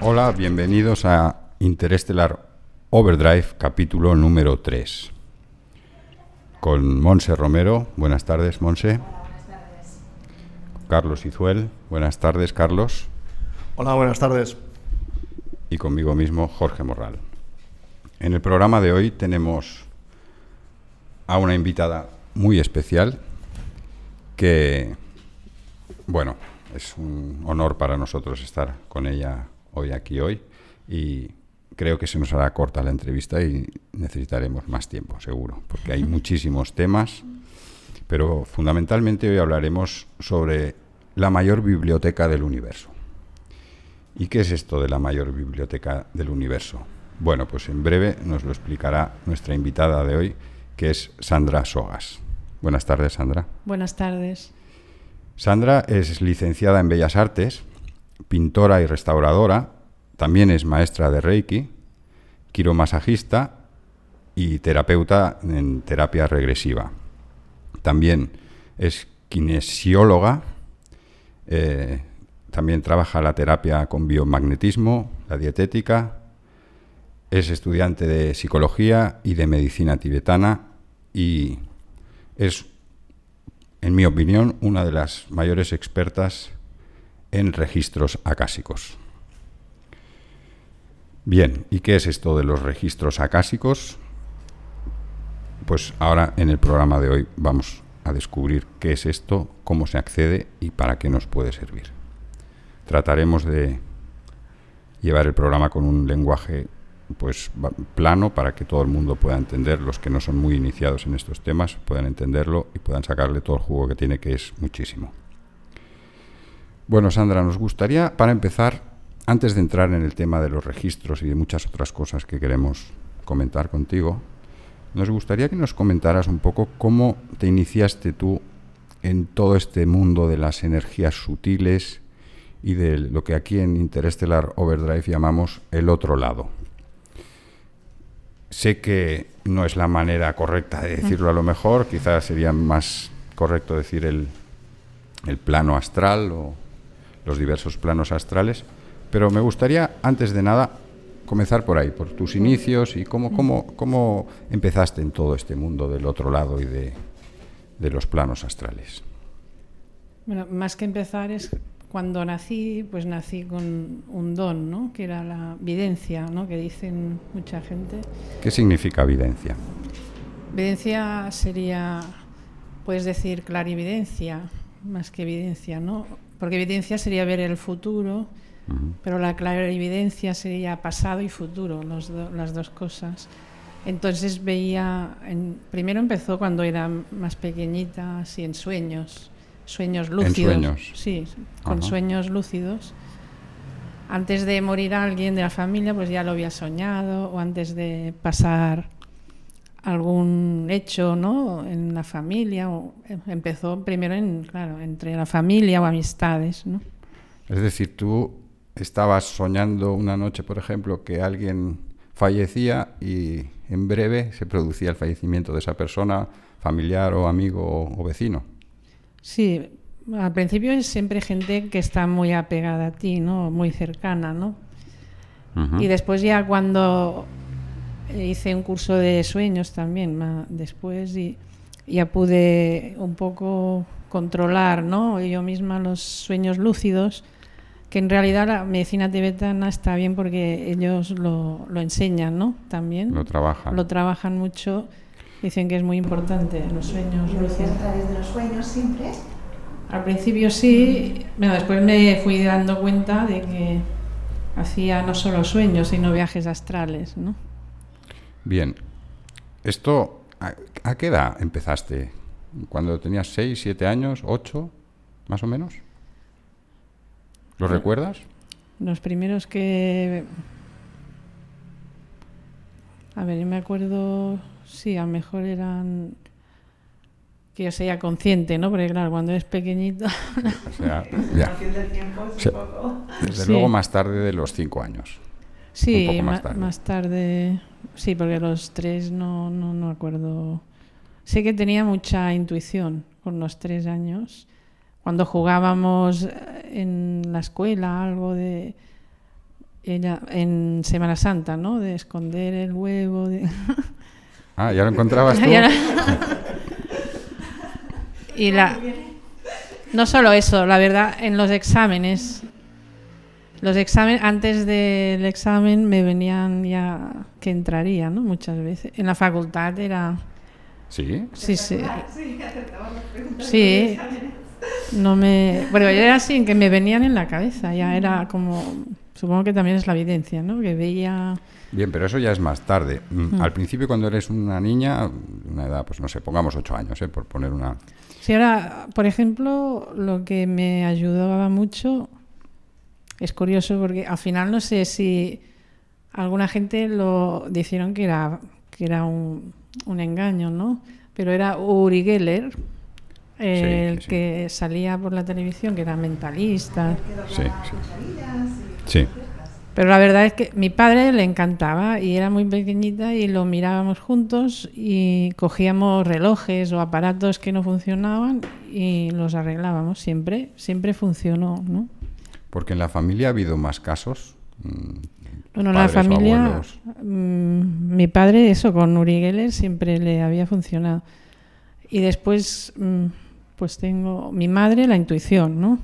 Hola, bienvenidos a Interestelar Overdrive, capítulo número 3. Con Monse Romero. Buenas tardes, Monse. Carlos Izuel. Buenas tardes, Carlos. Hola, buenas tardes. Y conmigo mismo, Jorge Morral. En el programa de hoy tenemos a una invitada muy especial que, bueno, es un honor para nosotros estar con ella hoy aquí hoy y creo que se nos hará corta la entrevista y necesitaremos más tiempo, seguro, porque hay muchísimos temas, pero fundamentalmente hoy hablaremos sobre la mayor biblioteca del universo. ¿Y qué es esto de la mayor biblioteca del universo? Bueno, pues en breve nos lo explicará nuestra invitada de hoy, que es Sandra Sogas. Buenas tardes, Sandra. Buenas tardes. Sandra es licenciada en Bellas Artes, pintora y restauradora, también es maestra de Reiki, quiromasajista y terapeuta en terapia regresiva. También es kinesióloga, eh, también trabaja la terapia con biomagnetismo, la dietética, es estudiante de psicología y de medicina tibetana y es, en mi opinión, una de las mayores expertas en registros acásicos. Bien, ¿y qué es esto de los registros acásicos? Pues ahora en el programa de hoy vamos a descubrir qué es esto, cómo se accede y para qué nos puede servir. Trataremos de llevar el programa con un lenguaje pues plano para que todo el mundo pueda entender, los que no son muy iniciados en estos temas puedan entenderlo y puedan sacarle todo el jugo que tiene, que es muchísimo. Bueno, Sandra, nos gustaría, para empezar, antes de entrar en el tema de los registros y de muchas otras cosas que queremos comentar contigo, nos gustaría que nos comentaras un poco cómo te iniciaste tú en todo este mundo de las energías sutiles y de lo que aquí en Interstellar Overdrive llamamos el otro lado. Sé que no es la manera correcta de decirlo a lo mejor, quizás sería más correcto decir el, el plano astral o los diversos planos astrales, pero me gustaría, antes de nada, comenzar por ahí, por tus inicios y cómo, cómo, cómo empezaste en todo este mundo del otro lado y de, de los planos astrales. Bueno, más que empezar es cuando nací, pues nací con un don, ¿no? Que era la videncia, ¿no? Que dicen mucha gente. ¿Qué significa videncia? Videncia sería, puedes decir, clarividencia, más que evidencia, ¿no? Porque evidencia sería ver el futuro pero la clarividencia sería pasado y futuro, los las dos cosas. Entonces veía, primero empezó cuando era más pequeñita, así en sueños, sueños lúcidos. ¿En sueños? Sí, con sueños lúcidos. Antes de morir alguien de la familia, pues ya lo había soñado, o antes de pasar algún hecho ¿no? en la familia, o em, empezó primero en, claro, entre la familia o amistades. ¿no? Es decir, tú estabas soñando una noche, por ejemplo, que alguien fallecía y en breve se producía el fallecimiento de esa persona, familiar o amigo o, vecino. Sí, al principio es siempre gente que está muy apegada a ti, ¿no? Muy cercana, ¿no? Y después ya cuando hice un curso de sueños también, después y ya pude un poco controlar, ¿no? Yo misma los sueños lúcidos que en realidad la medicina tibetana está bien porque ellos lo, lo enseñan, ¿no? También. Lo trabajan. Lo trabajan mucho. Dicen que es muy importante los sueños lúcidos. a través de los sueños siempre? Al principio sí, bueno, después me fui dando cuenta de que hacía no solo sueños, sino viajes astrales, ¿no? Bien. Esto, ¿a, a qué edad empezaste? ¿Cuando tenías 6, 7 años, 8, más o menos? ¿Lo recuerdas? Los primeros que... A ver, yo me acuerdo, sí, a lo mejor eran que yo sea consciente, ¿no? Porque claro, cuando eres pequeñito... O sea, ya. desde luego más tarde de los cinco años. Sí, más tarde. más tarde. sí, porque los tres no, no, no acuerdo. Sé que tenía mucha intuición con los tres años. Cuando jugábamos en la escuela, algo de. Ella, en Semana Santa, ¿no? De esconder el huevo. De... Ah, ¿ya lo encontrabas tú? y la. No solo eso, la verdad, en los exámenes. Los exámenes, antes del examen me venían ya que entraría, ¿no? Muchas veces. En la facultad era. ¿Sí? Sí, sí. Sí. No me. Bueno, yo era así, que me venían en la cabeza. Ya era como. Supongo que también es la evidencia, ¿no? Que veía. Bien, pero eso ya es más tarde. Mm, al principio, cuando eres una niña, una edad, pues no sé, pongamos ocho años, ¿eh? por poner una. Sí, ahora, por ejemplo, lo que me ayudaba mucho es curioso porque al final no sé si alguna gente lo dijeron que era, que era un, un engaño, ¿no? Pero era Uri Geller, el que salía por la televisión, que era mentalista. Sí, sí. Pero la verdad es que mi padre le encantaba y era muy pequeñita y lo mirábamos juntos y cogíamos relojes o aparatos que no funcionaban y los arreglábamos. Siempre, siempre funcionó, ¿no? Porque en la familia ha habido más casos. Mm, bueno, en la familia, mm, mi padre, eso, con Uri Geller siempre le había funcionado. Y después, mm, pues tengo mi madre, la intuición, ¿no?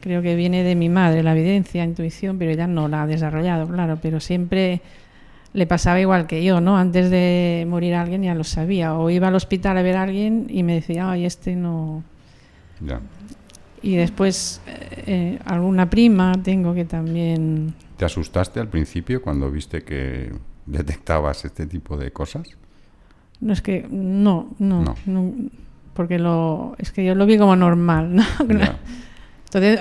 Creo que viene de mi madre, la evidencia, intuición, pero ella no la ha desarrollado, claro, pero siempre le pasaba igual que yo, ¿no? Antes de morir alguien ya lo sabía, o iba al hospital a ver a alguien y me decía, ay, este no... Ya. Y después eh, alguna prima tengo que también... ¿Te asustaste al principio cuando viste que detectabas este tipo de cosas? No, es que no, no, porque lo, es que yo lo vi como normal, ¿no? Entonces,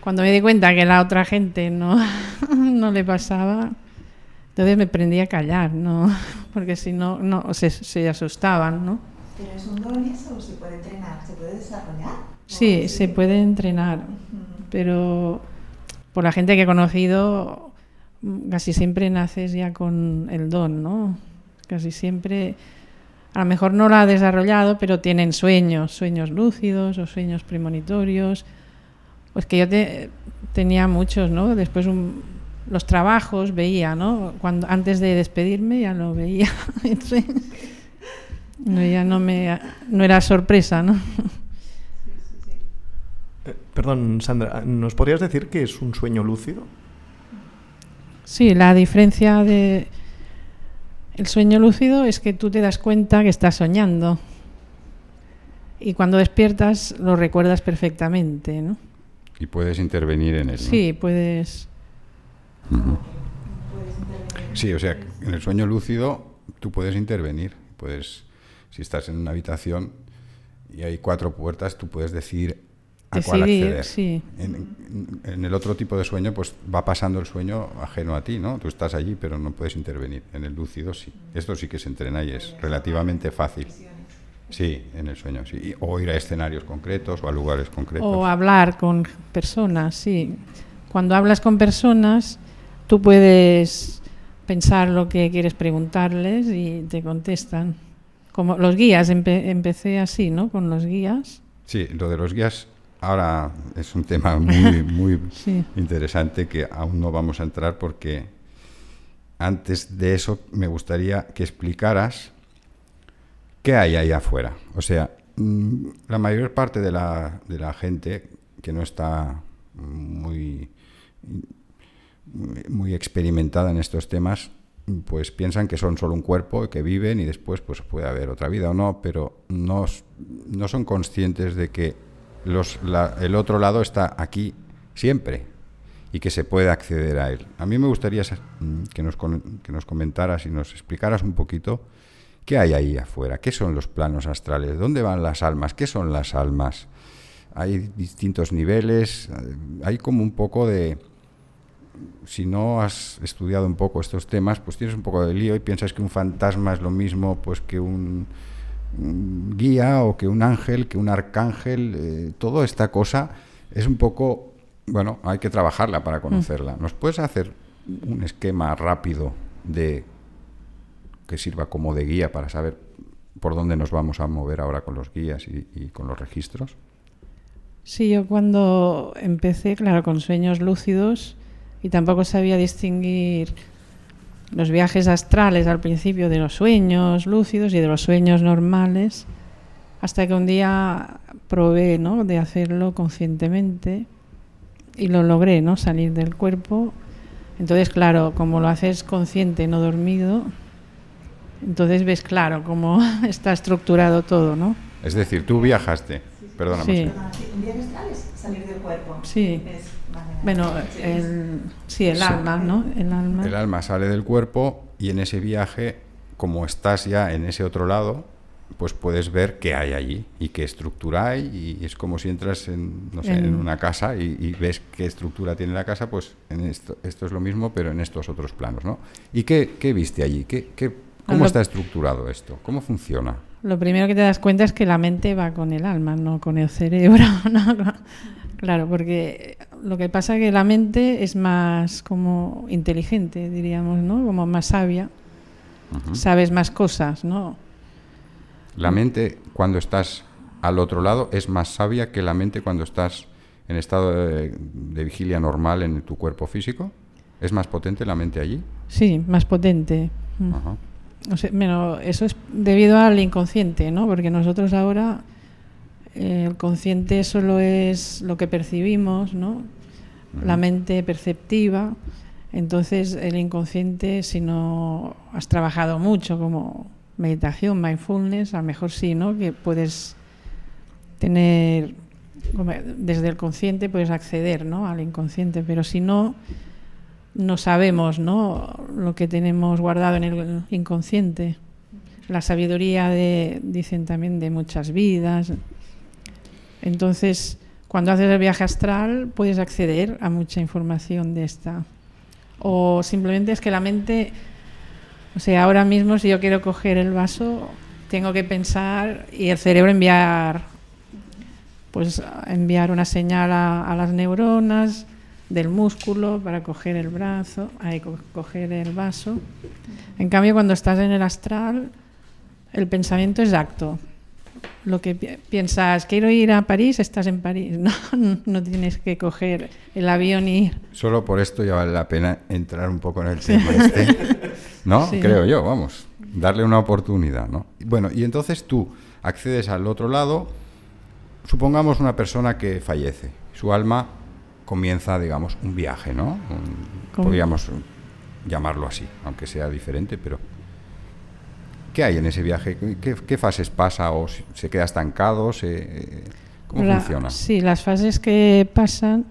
cuando me di cuenta que la otra gente no, no le pasaba, entonces me prendí a callar, ¿no? Porque si no, no se, se asustaban, ¿no? ¿Pero es un don eso o se puede entrenar? ¿Se puede desarrollar? Sí, se puede entrenar, pero por la gente que he conocido, casi siempre naces ya con el don, ¿no? Casi siempre, a lo mejor no lo ha desarrollado, pero tienen sueños, sueños lúcidos o sueños premonitorios. Pues que yo tenía muchos, ¿no? Después los trabajos veía, ¿no? Cuando antes de despedirme ya lo veía. no, ya no me no era sorpresa, ¿no? Eh, perdón, Sandra, ¿nos podrías decir qué es un sueño lúcido? Sí, la diferencia de el sueño lúcido es que tú te das cuenta que estás soñando y cuando despiertas lo recuerdas perfectamente, ¿no? Y puedes intervenir en él. Sí, puedes. Sí, o sea, en el sueño lúcido tú puedes intervenir, puedes, si estás en una habitación y hay cuatro puertas, tú puedes decir Sí. En, el otro tipo de sueño, pues va pasando el sueño ajeno a ti, ¿no? Tú estás allí, pero no puedes intervenir. En el lúcido sí. Esto sí que se entrena y es relativamente fácil. Sí, en el sueño, sí. O ir a escenarios concretos o a lugares concretos. O hablar con personas, sí. Cuando hablas con personas, tú puedes pensar lo que quieres preguntarles y te contestan. Como los guías, empecé así, ¿no? Con los guías. Sí, lo de los guías ahora es un tema muy, muy interesante que aún no vamos a entrar porque antes de eso me gustaría que explicaras qué hay ahí afuera. O sea, mm, la mayor parte de la, de la gente que no está muy, muy experimentada en estos temas, pues piensan que son solo un cuerpo, que viven y después pues puede haber otra vida o no, pero no, no son conscientes de que el otro lado está aquí siempre y que se puede acceder a él. A mí me gustaría mm, que nos, que nos comentaras y nos explicaras un poquito qué hay ahí afuera, qué son los planos astrales, dónde van las almas, qué son las almas. Hay distintos niveles, eh, hay como un poco de... Si no has estudiado un poco estos temas, pues tienes un poco de lío y piensas que un fantasma es lo mismo pues que un guía o que un ángel, que un arcángel, eh, toda esta cosa es un poco, bueno, hay que trabajarla para conocerla. ¿Nos puedes hacer un esquema rápido de que sirva como de guía para saber por dónde nos vamos a mover ahora con los guías y, con los registros? Sí, yo cuando empecé, claro, con sueños lúcidos y tampoco sabía distinguir los viajes astrales al principio de los sueños lúcidos y de los sueños normales, hasta que un día probé ¿no? de hacerlo conscientemente y lo logré, ¿no? salir del cuerpo. Entonces, claro, como lo haces consciente, no dormido, entonces ves claro cómo está estructurado todo, ¿no? Es decir, tú viajaste, perdóname. Sí. Un viaje astral es salir del cuerpo. Sí. Bueno, el, sí, el alma, ¿no? El alma. El alma sale del cuerpo y en ese viaje, como estás ya en ese otro lado, pues puedes ver qué hay allí y qué estructura hay y es como si entras en, no sé, en En- una casa y, y ves qué estructura tiene la casa, pues en esto, esto es lo mismo, pero en estos otros planos, ¿no? ¿Y qué, qué viste allí? ¿Qué, qué- ¿Cómo Lo- está estructurado esto? ¿Cómo funciona? Lo primero que te das cuenta es que la mente va con el alma, no con el cerebro. ¿no? Claro, porque lo que pasa es que la mente es más como inteligente, diríamos, ¿no? Como más sabia. Ujú. Sabes más cosas, ¿no? La mente cuando estás al otro lado es más sabia que la mente cuando estás en estado de, de vigilia normal en tu cuerpo físico. ¿Es más potente la mente allí? Sí, más potente. Ajá. O sea, bueno, eso es debido al inconsciente, ¿no? Porque nosotros ahora eh, el consciente solo es lo que percibimos, ¿no? La mente perceptiva. Entonces, el inconsciente, si no has trabajado mucho como meditación, mindfulness, a lo mejor sí, ¿no? Que puedes tener, desde el consciente puedes acceder, ¿no? Al inconsciente, pero si no, no sabemos ¿no? lo que tenemos guardado en el inconsciente. La sabiduría de, dicen también de muchas vidas. Entonces, cuando haces el viaje astral, puedes acceder a mucha información de esta. O simplemente es que la mente, o sea, ahora mismo si yo quiero coger el vaso, tengo que pensar y el cerebro enviar, pues enviar una señal a, a las neuronas del músculo para coger el brazo, co- coger el vaso. En cambio, cuando estás en el astral, el pensamiento es acto. Lo que pi- piensas, quiero ir a París, estás en París. No, no tienes que coger el avión y ir. Solo por esto ya vale la pena entrar un poco en el tema este, ¿no? Sí. Creo yo, vamos, darle una oportunidad, ¿no? Bueno, y entonces tú accedes al otro lado, supongamos una persona que fallece, su alma comienza, digamos, un viaje, ¿no? Un- ¿Cómo? podríamos llamarlo así, aunque sea diferente, pero ¿qué hay en ese viaje? ¿Qué, qué fases pasa o si- se queda estancado? Se, ¿Cómo La- funciona? Sí, las fases que pasan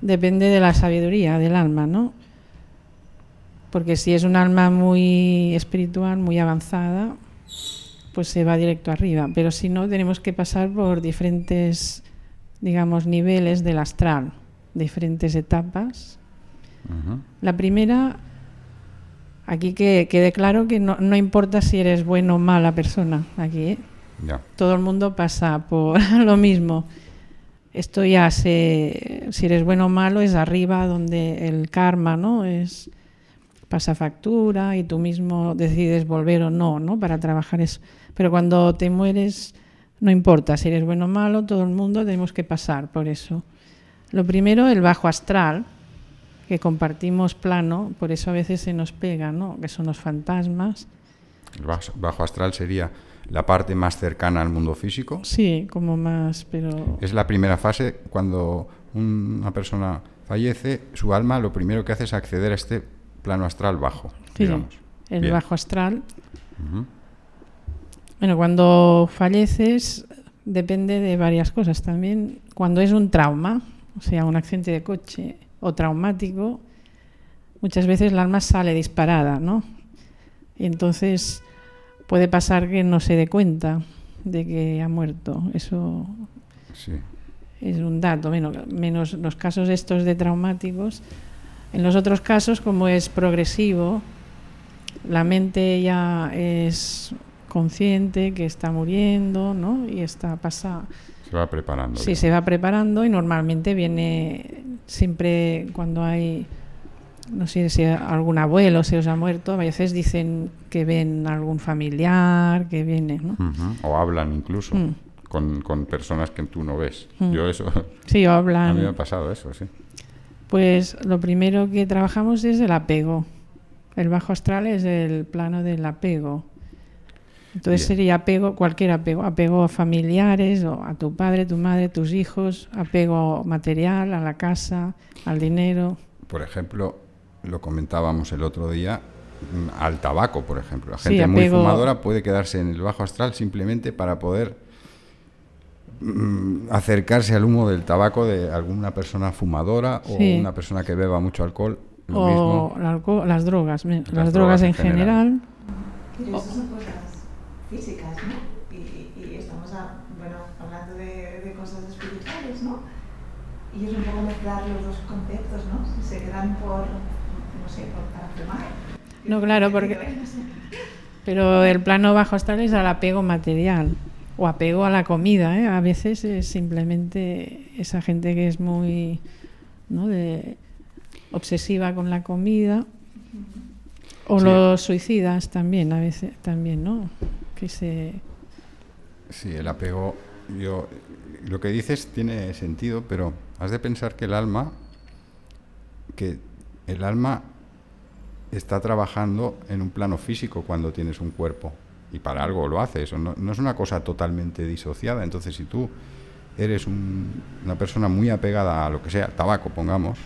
depende de la sabiduría del alma, ¿no? Porque si es un alma muy espiritual, muy avanzada, pues se va directo arriba. Pero si no, tenemos que pasar por diferentes, digamos, niveles del astral, diferentes etapas. La primera, aquí que quede claro que no, no importa si eres bueno o mala persona, aquí, ¿eh? Todo el mundo pasa por lo mismo. Esto ya se, si eres bueno o malo es arriba donde el karma, ¿no? Es pasa factura y tú mismo decides volver o no, ¿no? Para trabajar eso. Pero cuando te mueres no importa si eres bueno o malo, todo el mundo tenemos que pasar por eso. Lo primero, el bajo astral, que compartimos plano, por eso a veces se nos pega, ¿no? Que son los fantasmas. El bajo, astral sería la parte más cercana al mundo físico. Sí, como más, pero Es la primera fase cuando un- una persona fallece, su alma lo primero que hace es acceder a este plano astral bajo, Sí, digamos. el Bien. bajo astral. Bueno, cuando falleces depende de varias cosas también. Cuando es un trauma, o sea, un accidente de coche o traumático, muchas veces el alma sale disparada, ¿no? Y entonces puede pasar que no se dé cuenta de que ha muerto. Eso Sí. es un dato, menos, menos los casos estos de traumáticos. En los otros casos, como es progresivo, la mente ya es consciente que está muriendo, ¿no? Y está pasada. Se va preparando. Sí, se va preparando y normalmente viene siempre cuando hay no sé si algún abuelo se os ha muerto, a veces dicen que ven algún familiar, que viene, ¿no? O hablan incluso. Mm. Con, con, personas que tú no ves. Mm. Yo eso... Sí, hablan. A mí me ha pasado eso, sí. Pues lo primero que trabajamos es el apego. El bajo astral es el plano del apego. Entonces sería apego, cualquier apego, apego a familiares, o a tu padre, tu madre, tus hijos, apego material, a la casa, al dinero. Por ejemplo, lo comentábamos el otro día, mm, al tabaco, por ejemplo. La gente muy fumadora puede quedarse en el bajo astral simplemente para poder mm, acercarse al humo del tabaco de alguna persona fumadora o una persona que beba mucho alcohol. o las drogas, las, drogas, en general. Pero eso son cosas físicas, ¿no? Y, estamos bueno, hablando de, cosas espirituales, ¿no? Y es un poco mezclar los dos conceptos, ¿no? Se quedan por, no sé, por, para fumar. No, claro, porque... Pero el plano bajo astral es al apego material o apego a la comida. ¿eh? A veces es simplemente esa gente que es muy ¿no? de, obsesiva con la comida. O los suicidas también, a veces también, ¿no? Que se... Sí, el apego, yo, lo que dices tiene sentido, pero has de pensar que el alma, que el alma está trabajando en un plano físico cuando tienes un cuerpo y para algo lo hace. Eso no, es una cosa totalmente disociada. Entonces, si tú eres una persona muy apegada a lo que sea, tabaco, pongamos,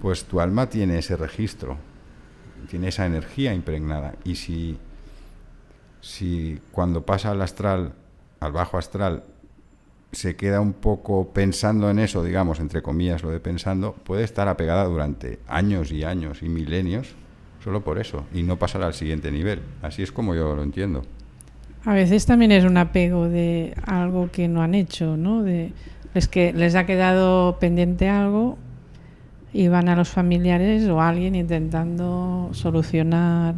pues tu alma tiene ese registro, tiene esa energía impregnada. Y si, si cuando pasa al astral, al bajo astral, se queda un poco pensando en eso, digamos, entre comillas, lo de pensando, puede estar apegada durante años y años y milenios solo por eso, y no pasar al siguiente nivel. Así es como yo lo entiendo. A veces también es un apego de algo que no han hecho, ¿no? De, es que les ha quedado pendiente algo y van a los familiares o a alguien intentando solucionar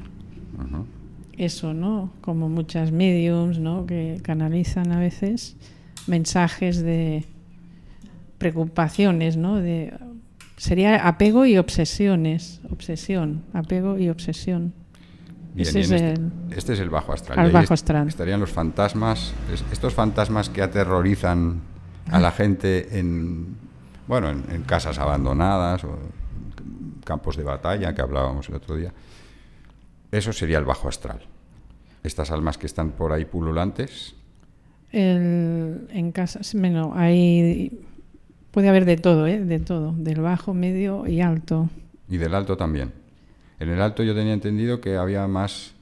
eso, ¿no? Como muchas mediums, ¿no? Que canalizan a veces mensajes de preocupaciones, ¿no? De Sería apego y obsesiones. Obsesión, apego y obsesión. este, es el, este, es el, bajo astral. bajo astral. Estarían los fantasmas, estos fantasmas que aterrorizan a la gente en, bueno, en, casas abandonadas o campos de batalla que hablábamos el otro día. Eso sería el bajo astral. Estas almas que están por ahí pululantes. en casas, bueno, hay Puede haber de todo, ¿eh? De todo, del bajo, medio y alto. Y del alto también. En el alto yo tenía entendido que había más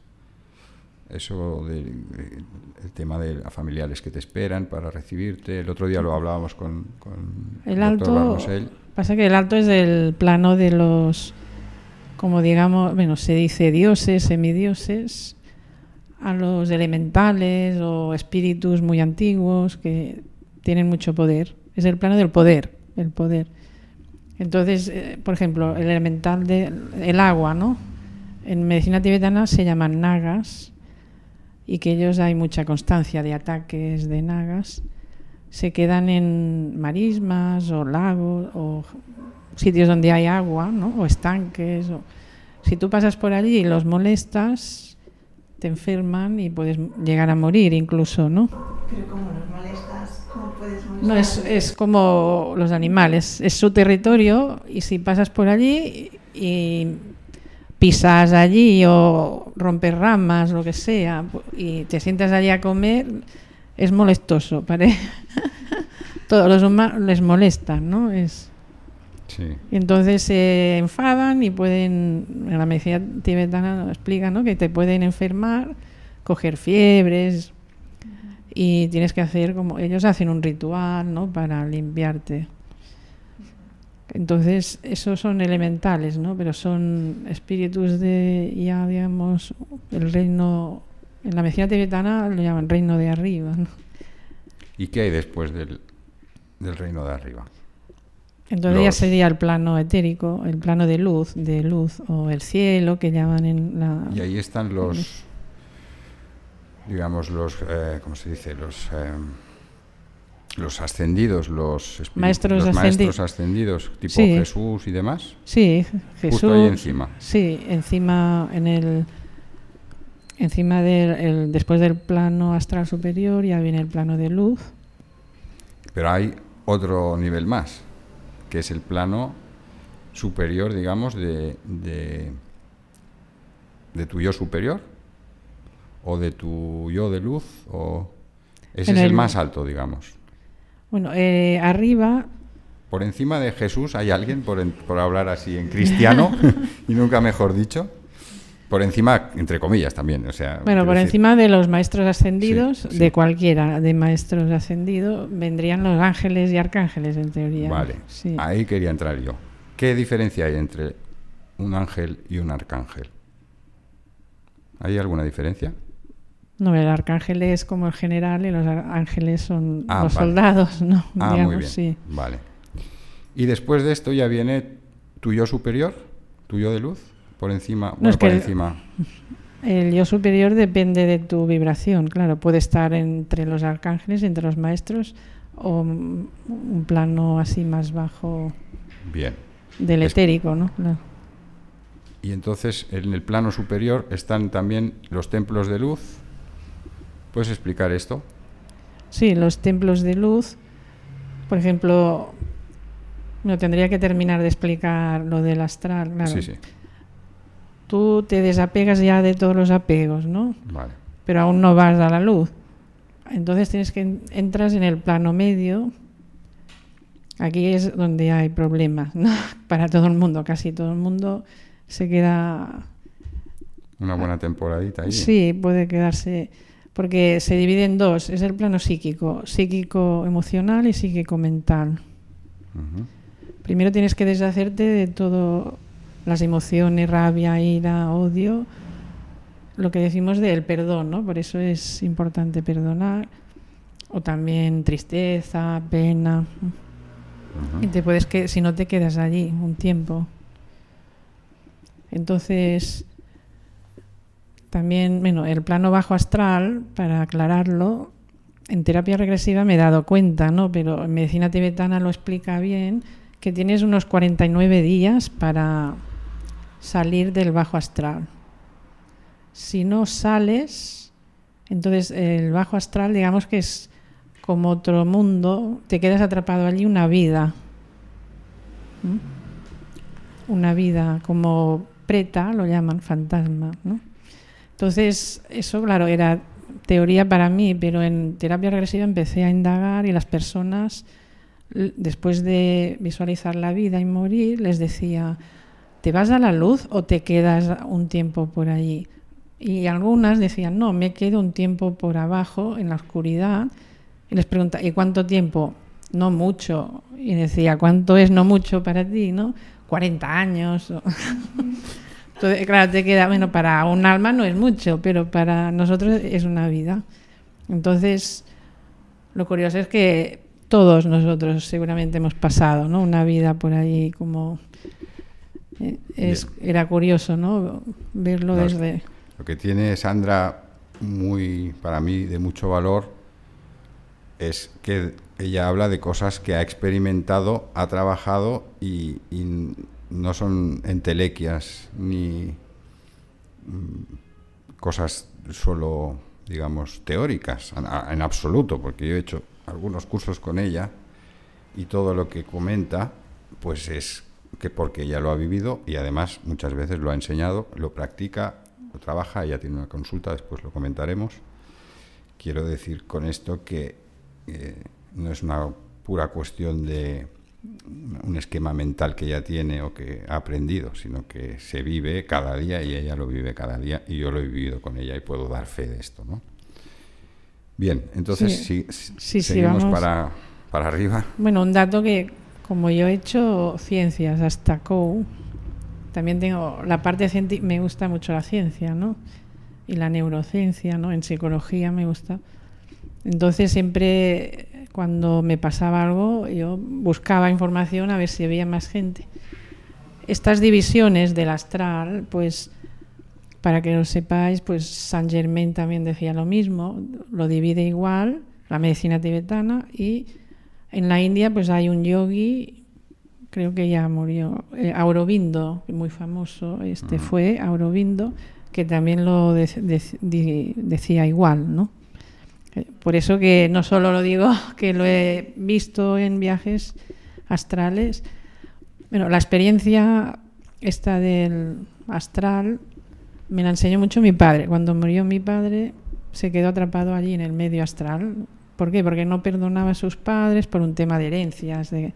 eso del el tema de familiares que te esperan para recibirte. El otro día lo hablábamos con, el, alto. Pasa que el alto es del plano de los, como digamos, bueno, se dice dioses, semidioses, a los elementales o espíritus muy antiguos que tienen mucho poder es el plano del poder, el poder. Entonces, eh, por ejemplo, el elemental del agua, ¿no? En medicina tibetana se llaman nagas y que ellos hay mucha constancia de ataques de nagas. Se quedan en marismas o lagos o sitios donde hay agua, ¿no? O estanques. O... Si tú pasas por allí y los molestas, te enferman y puedes llegar a morir incluso, ¿no? Pero ¿cómo los molestas? ¿Cómo puedes no, es, es como los animales, es su territorio y si pasas por allí y pisas allí o rompes ramas, lo que sea, y te sientas allí a comer, es molestoso. ¿vale? Todos los humanos les molestan, ¿no? Es... Sí. Y entonces se enfadan y pueden, en la medicina tibetana lo explica, ¿no? Que te pueden enfermar, coger fiebres, y tienes que hacer como ellos hacen un ritual ¿no? para limpiarte entonces esos son elementales no pero son espíritus de ya digamos el reino en la medicina tibetana lo llaman reino de arriba y qué hay después del, del reino de arriba entonces ya sería el plano etérico el plano de luz de luz o el cielo que llaman en la y ahí están los digamos, los, eh, ¿cómo se dice? Los, eh, los ascendidos, los, Maestros los ascendi- maestros ascendidos, tipo Sí. Jesús y demás, Sí, Jesús. justo ahí encima. Sí, encima en el encima del el- después del plano astral superior ya viene el plano de luz. Pero hay otro nivel más, que es el plano superior, digamos, de, de, de tu yo superior, o de tu yo de luz, o ese es el el- más alto, digamos. Bueno, eh, arriba Por encima de Jesús hay alguien, por, en- por hablar así en cristiano, y nunca mejor dicho. Por encima, entre comillas también, o sea... Bueno, por decir, encima de los maestros ascendidos, Sí, sí. de cualquiera de maestros ascendidos, vendrían los ángeles y arcángeles en teoría. Vale, Sí. ahí quería entrar yo. ¿Qué diferencia hay entre un ángel y un arcángel? ¿Hay alguna diferencia? No, el arcángel es como el general y los ángeles son Ah, los vale. soldados, ¿no? Ah, Digamos, muy bien. sí. Vale. Y después de esto ya viene tu yo superior, tu yo de luz, por encima, bueno, es por que- encima. El yo superior depende de tu vibración, claro, puede estar entre los arcángeles, entre los maestros, o un plano así más bajo Bien. del Es- etérico, ¿no? Claro. Y entonces en el plano superior están también los templos de luz. ¿Puedes explicar esto? Sí, los templos de luz, por ejemplo, no tendría que terminar de explicar lo del astral, claro. Sí, sí. Tú te desapegas ya de todos los apegos, ¿no? Vale. Pero aún no vas a la luz. Entonces tienes que en- entras en el plano medio. Aquí es donde hay problemas, ¿no? Para todo el mundo, casi todo el mundo se queda Una buena temporadita ahí. Sí, puede quedarse, porque se divide en dos, es el plano psíquico, psíquico emocional y psíquico mental. Primero tienes que deshacerte de todas las emociones, rabia, ira, odio, lo que decimos del perdón, ¿no? Por eso es importante perdonar, o también tristeza, pena. Y te puedes que si no te quedas allí un tiempo. Entonces, también, bueno, el plano bajo astral, para aclararlo, en terapia regresiva me he dado cuenta, ¿no? Pero en medicina tibetana lo explica bien, que tienes unos 49 días para salir del bajo astral. Si no sales, entonces el bajo astral, digamos que es como otro mundo, te quedas atrapado allí una vida. Una vida como preta, lo llaman fantasma, ¿no? Entonces, eso, claro, era teoría para mí, pero en terapia regresiva empecé a indagar y las personas, después de visualizar la vida y morir, les decía, ¿te vas a la luz o te quedas un tiempo por allí? Y algunas decían, no, me quedo un tiempo por abajo, en la oscuridad. Y les preguntaba, ¿y cuánto tiempo? No mucho. Y decía, ¿cuánto es no mucho para ti? ¿no? 40 años. Entonces, claro, te queda, bueno, para un alma no es mucho, pero para nosotros es una vida. Entonces, lo curioso es que todos nosotros seguramente hemos pasado, ¿no? Una vida por ahí como... es, era curioso, ¿no? Verlo No, desde... Lo que tiene Sandra muy, para mí, de mucho valor es que ella habla de cosas que ha experimentado, ha trabajado y, y no son entelequias ni mm, cosas solo, digamos, teóricas, en absoluto, porque yo he hecho algunos cursos con ella y todo lo que comenta, pues es que porque ella lo ha vivido y además muchas veces lo ha enseñado, lo practica, lo trabaja, ella tiene una consulta, después lo comentaremos. Quiero decir con esto que eh, no es una pura cuestión de un esquema mental que ella tiene o que ha aprendido, sino que se vive cada día y ella lo vive cada día y yo lo he vivido con ella y puedo dar fe de esto, ¿no? Bien, entonces Sí. si, si- Sí, sí, seguimos vamos. para, para arriba. Bueno, un dato que como yo he hecho ciencias hasta COU, también tengo la parte científica, me gusta mucho la ciencia, ¿no? Y la neurociencia, ¿no? En psicología me gusta. Entonces siempre cuando me pasaba algo, yo buscaba información a ver si había más gente. Estas divisiones del astral, pues para que lo sepáis, pues Saint Germain también decía lo mismo, lo divide igual, la medicina tibetana y en la India pues hay un yogi, creo que ya murió, eh, Aurobindo, muy famoso, este fue Aurobindo, que también lo decía igual, ¿no? Eh, por eso que no solo lo digo, que lo he visto en viajes astrales, bueno, la experiencia esta del astral me la enseñó mucho mi padre. Cuando murió mi padre se quedó atrapado allí en el medio astral. ¿Por qué? Porque no perdonaba a sus padres por un tema de herencias, de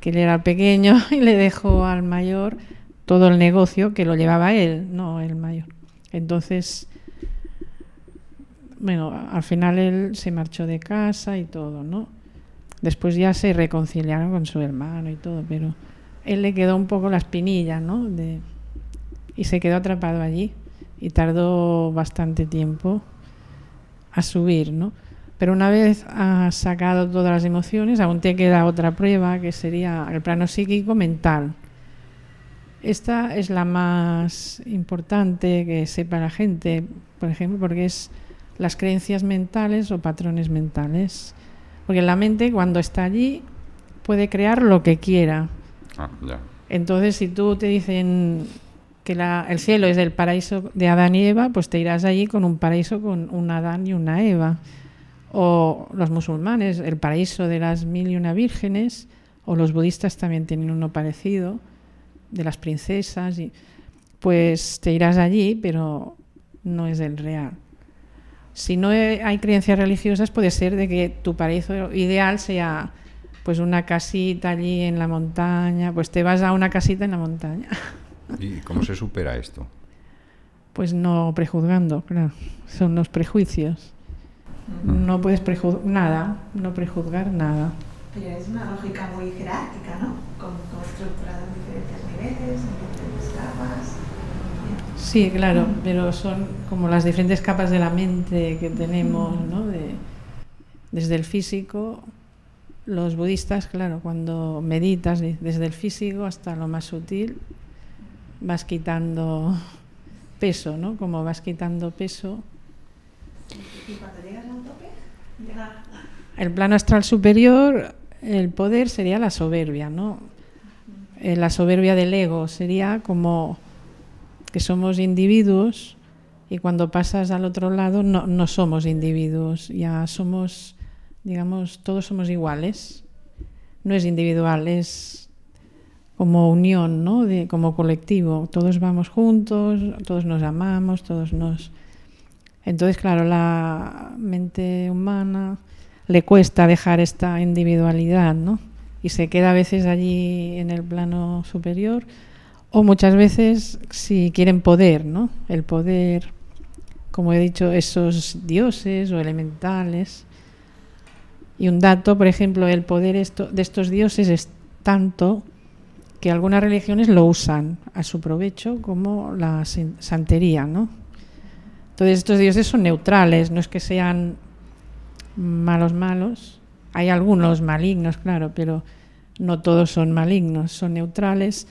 que él era pequeño y le dejó al mayor todo el negocio que lo llevaba él, no el mayor. Entonces, bueno, al final él se marchó de casa y todo, ¿no? Después ya se reconciliaron con su hermano y todo, pero él le quedó un poco la espinilla, ¿no? Y se quedó atrapado allí y tardó bastante tiempo a subir, ¿no? Pero una vez has sacado todas las emociones, aún te queda otra prueba que sería el plano psíquico mental. Esta es la más importante que sepa la gente, por ejemplo, porque es las creencias mentales o patrones mentales. Porque la mente cuando está allí puede crear lo que quiera. Ah, Entonces, si tú te dicen que el cielo es el paraíso de Adán y Eva, pues te irás allí con un paraíso con un Adán y una Eva. O los musulmanes, el paraíso de las mil y una vírgenes, o los budistas también tienen uno parecido, de las princesas, y, pues te irás allí, pero no es el real. Si no hay creencias religiosas, puede ser de que tu paraíso ideal sea pues una casita allí en la montaña, pues te vas a una casita en la montaña. ¿Y cómo se supera esto? Pues no prejuzgando, claro. Son los prejuicios. No puedes prejuzgar nada, no prejuzgar nada. Pero es una lógica muy jerárquica, ¿no? Como, estructurada en diferentes niveles, en diferentes capas. Sí, claro, pero son como las diferentes capas de la mente que tenemos, ¿no? De, desde el físico, los budistas, claro, cuando meditas desde el físico hasta lo más sutil, vas quitando peso, ¿no? Como vas quitando peso. ¿Y cuando llegas al tope? El plano astral superior, el poder sería la soberbia, ¿no? Eh, la soberbia del ego sería como que somos individuos y cuando pasas al otro lado no, no somos individuos, ya somos, digamos, todos somos iguales. No es individual, es como unión, ¿no? De, como colectivo. Todos vamos juntos, todos nos amamos, todos nos... Entonces, claro, la mente humana le cuesta dejar esta individualidad, ¿no? Y se queda a veces allí en el plano superior o muchas veces si quieren poder, ¿no? El poder, como he dicho, esos dioses o elementales. Y un dato, por ejemplo, el poder de estos dioses es tanto que algunas religiones lo usan a su provecho como la santería, ¿no? Entonces estos dioses son neutrales, no es que sean malos malos, hay algunos malignos, claro, pero no todos son malignos, son neutrales.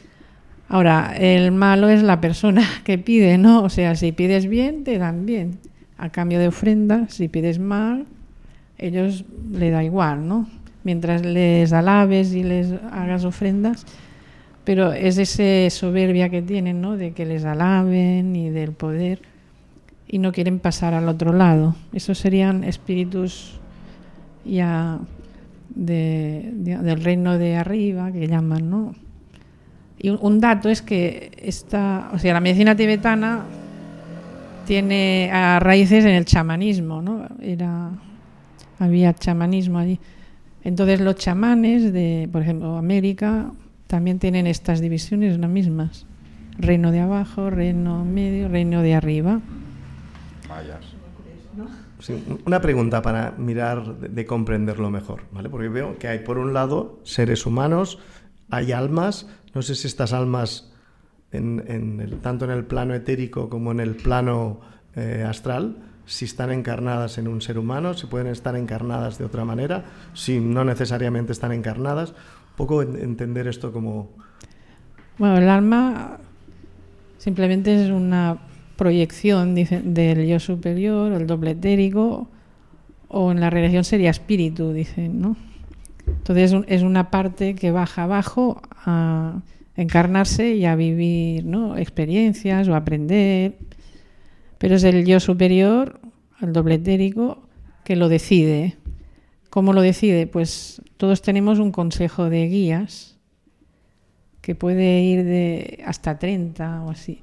Ahora, el malo es la persona que pide, ¿no? O sea, si pides bien, te dan bien, a cambio de ofrenda, si pides mal, ellos le da igual, ¿no? Mientras les alabes y les hagas ofrendas, pero es esa soberbia que tienen, ¿no? De que les alaben y del poder y no quieren pasar al otro lado. Esos serían espíritus ya del reino de arriba, que llaman, ¿no? Y un, dato es que esta, o sea, la medicina tibetana tiene raíces en el chamanismo, ¿no? Era, había chamanismo allí. Entonces los chamanes de, por ejemplo, América, también tienen estas divisiones las mismas. Reino de abajo, reino medio, reino de arriba. Una pregunta para mirar de, comprenderlo mejor, ¿vale? Porque veo que hay por un lado seres humanos, hay almas, no sé si estas almas, en, tanto en el plano etérico como en el plano eh, astral, si están encarnadas en un ser humano, si pueden estar encarnadas de otra manera, si no necesariamente están encarnadas poco entender esto como... Bueno, el alma simplemente es una proyección del yo superior, el doble etérico, o en la religión sería espíritu, dicen, ¿no? Entonces es una parte que baja abajo a encarnarse y a vivir ¿no? experiencias o aprender, pero es el yo superior, el doble etérico, que lo decide. ¿Cómo lo decide? Pues todos tenemos un consejo de guías que puede ir de hasta 30 o así.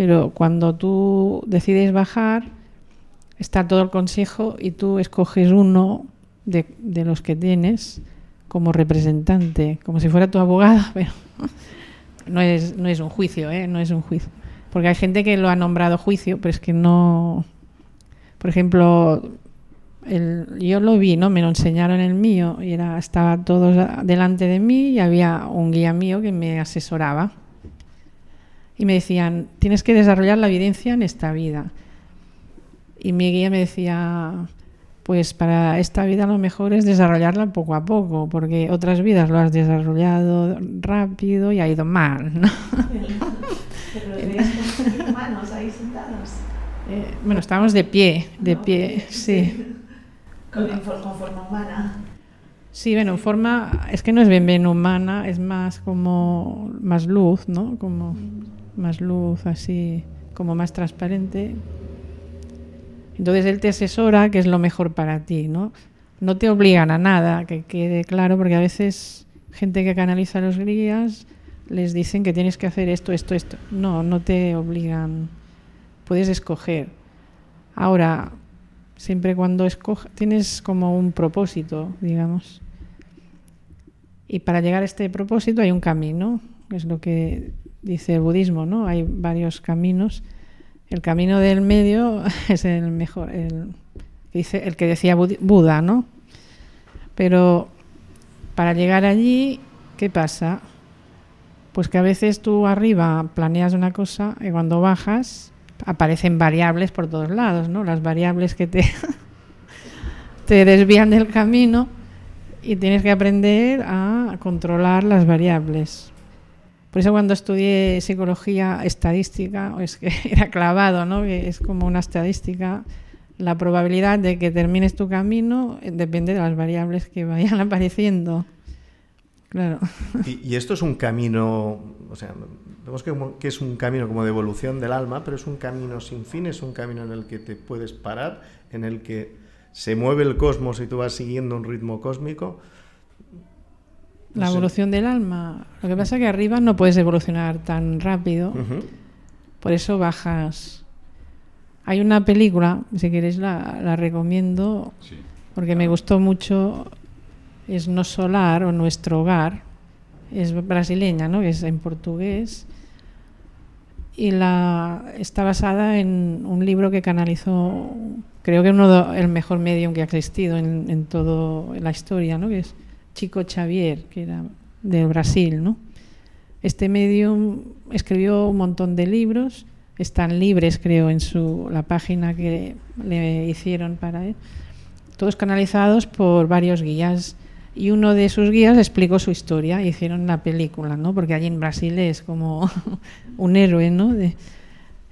Pero cuando tú decides bajar, está todo el consejo y tú escoges uno de, los que tienes como representante, como si fuera tu abogado, pero no es, no es un juicio, ¿eh? no es un juicio. Porque hay gente que lo ha nombrado juicio, pero es que no... Por ejemplo, el, yo lo vi, ¿no? Me lo enseñaron el mío y era, estaba todos delante de mí y había un guía mío que me asesoraba. Y me decían, tienes que desarrollar la evidencia en esta vida. Y mi guía me decía, pues para esta vida lo mejor es desarrollarla poco a poco, porque otras vidas lo has desarrollado rápido y ha ido mal. ¿no? Pero manos ahí sentados. Eh, bueno, estamos de pie, de pie, sí. Con, con, forma humana. Sí, bueno, forma, es que no es bien bien humana, es más como más luz, ¿no? Como más luz, así, como más transparente. Entonces él te asesora que es lo mejor para ti, ¿no? No te obligan a nada, que quede claro, porque a veces gente que canaliza los guías les dicen que tienes que hacer esto, esto, esto. No, no te obligan. Puedes escoger. Ahora, siempre cuando escoges, tienes como un propósito, digamos. Y para llegar a este propósito hay un camino, es lo que dice el budismo, ¿no? Hay varios caminos el camino del medio es el mejor, el, dice, el que decía Buda, ¿no? Pero para llegar allí, ¿qué pasa? Pues que a veces tú arriba planeas una cosa y cuando bajas aparecen variables por todos lados, ¿no? Las variables que te, te desvían del camino y tienes que aprender a controlar las variables. Por eso cuando estudié psicología estadística, es que era clavado, ¿no? Que es como una estadística. La probabilidad de que termines tu camino depende de las variables que vayan apareciendo. Claro. Y, esto es un camino, o sea, vemos que, que, es un camino como de evolución del alma, pero es un camino sin fin, es un camino en el que te puedes parar, en el que se mueve el cosmos y tú vas siguiendo un ritmo cósmico la evolución del alma. Lo que pasa es que arriba no puedes evolucionar tan rápido. Por eso bajas. Hay una película, si queréis la, la recomiendo, porque me gustó mucho. Es No Solar o Nuestro Hogar. Es brasileña, ¿no? Es en portugués. Y la, está basada en un libro que canalizó, creo que uno el mejor medium que ha existido en, en toda la historia, ¿no? Que es Chico Xavier, que era del Brasil, ¿no? Este medium escribió un montón de libros, están libres, creo, en su, la página que le hicieron para él, todos canalizados por varios guías. Y uno de sus guías explicó su historia, hicieron la película, ¿no? Porque allí en Brasil es como un héroe, ¿no? De,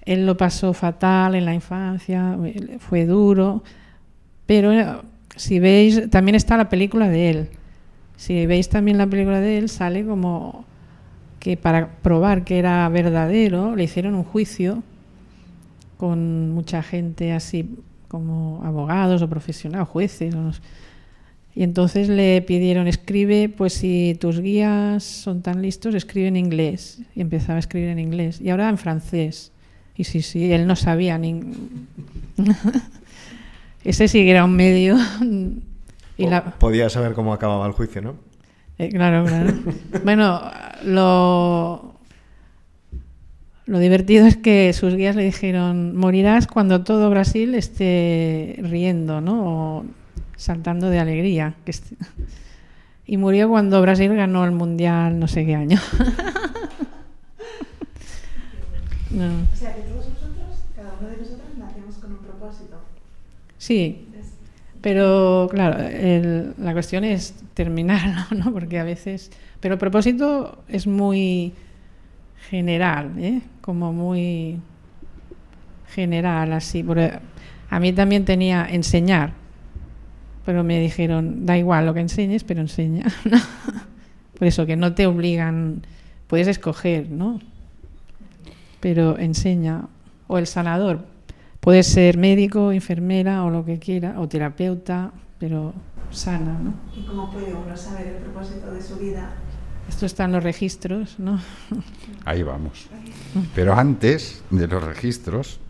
él lo pasó fatal en la infancia, fue duro, pero si veis, también está la película de él, si veis también la película de él, sale como que para probar que era verdadero le hicieron un juicio con mucha gente así como abogados o profesionales, jueces. y entonces le pidieron, escribe, pues si tus guías son tan listos, escribe en inglés. Y empezaba a escribir en inglés. Y ahora en francés. Y sí, sí, él no sabía ni... Ese sí que era un medio Podía saber cómo acababa el juicio, ¿no? Eh, claro, claro. bueno, lo, lo divertido es que sus guías le dijeron, morirás cuando todo Brasil esté riendo, ¿no? O saltando de alegría. Y murió cuando Brasil ganó el Mundial no sé qué año. O sea, que todos nosotros, cada uno de nosotros, nacemos con un propósito. Sí, pero claro, la cuestión es terminarlo, ¿no? Porque a veces... Pero el propósito es muy general, ¿eh? Como muy general, así. A mí también tenía enseñar. pero me dijeron, da igual lo que enseñes, pero enseña. Por eso que no te obligan, puedes escoger, ¿no? Pero enseña. O el sanador, puede ser médico, enfermera o lo que quiera, o terapeuta, pero sana, ¿no? ¿Y cómo puede uno saber el propósito de su vida? Esto está en los registros, ¿no? Ahí vamos. Pero antes de los registros,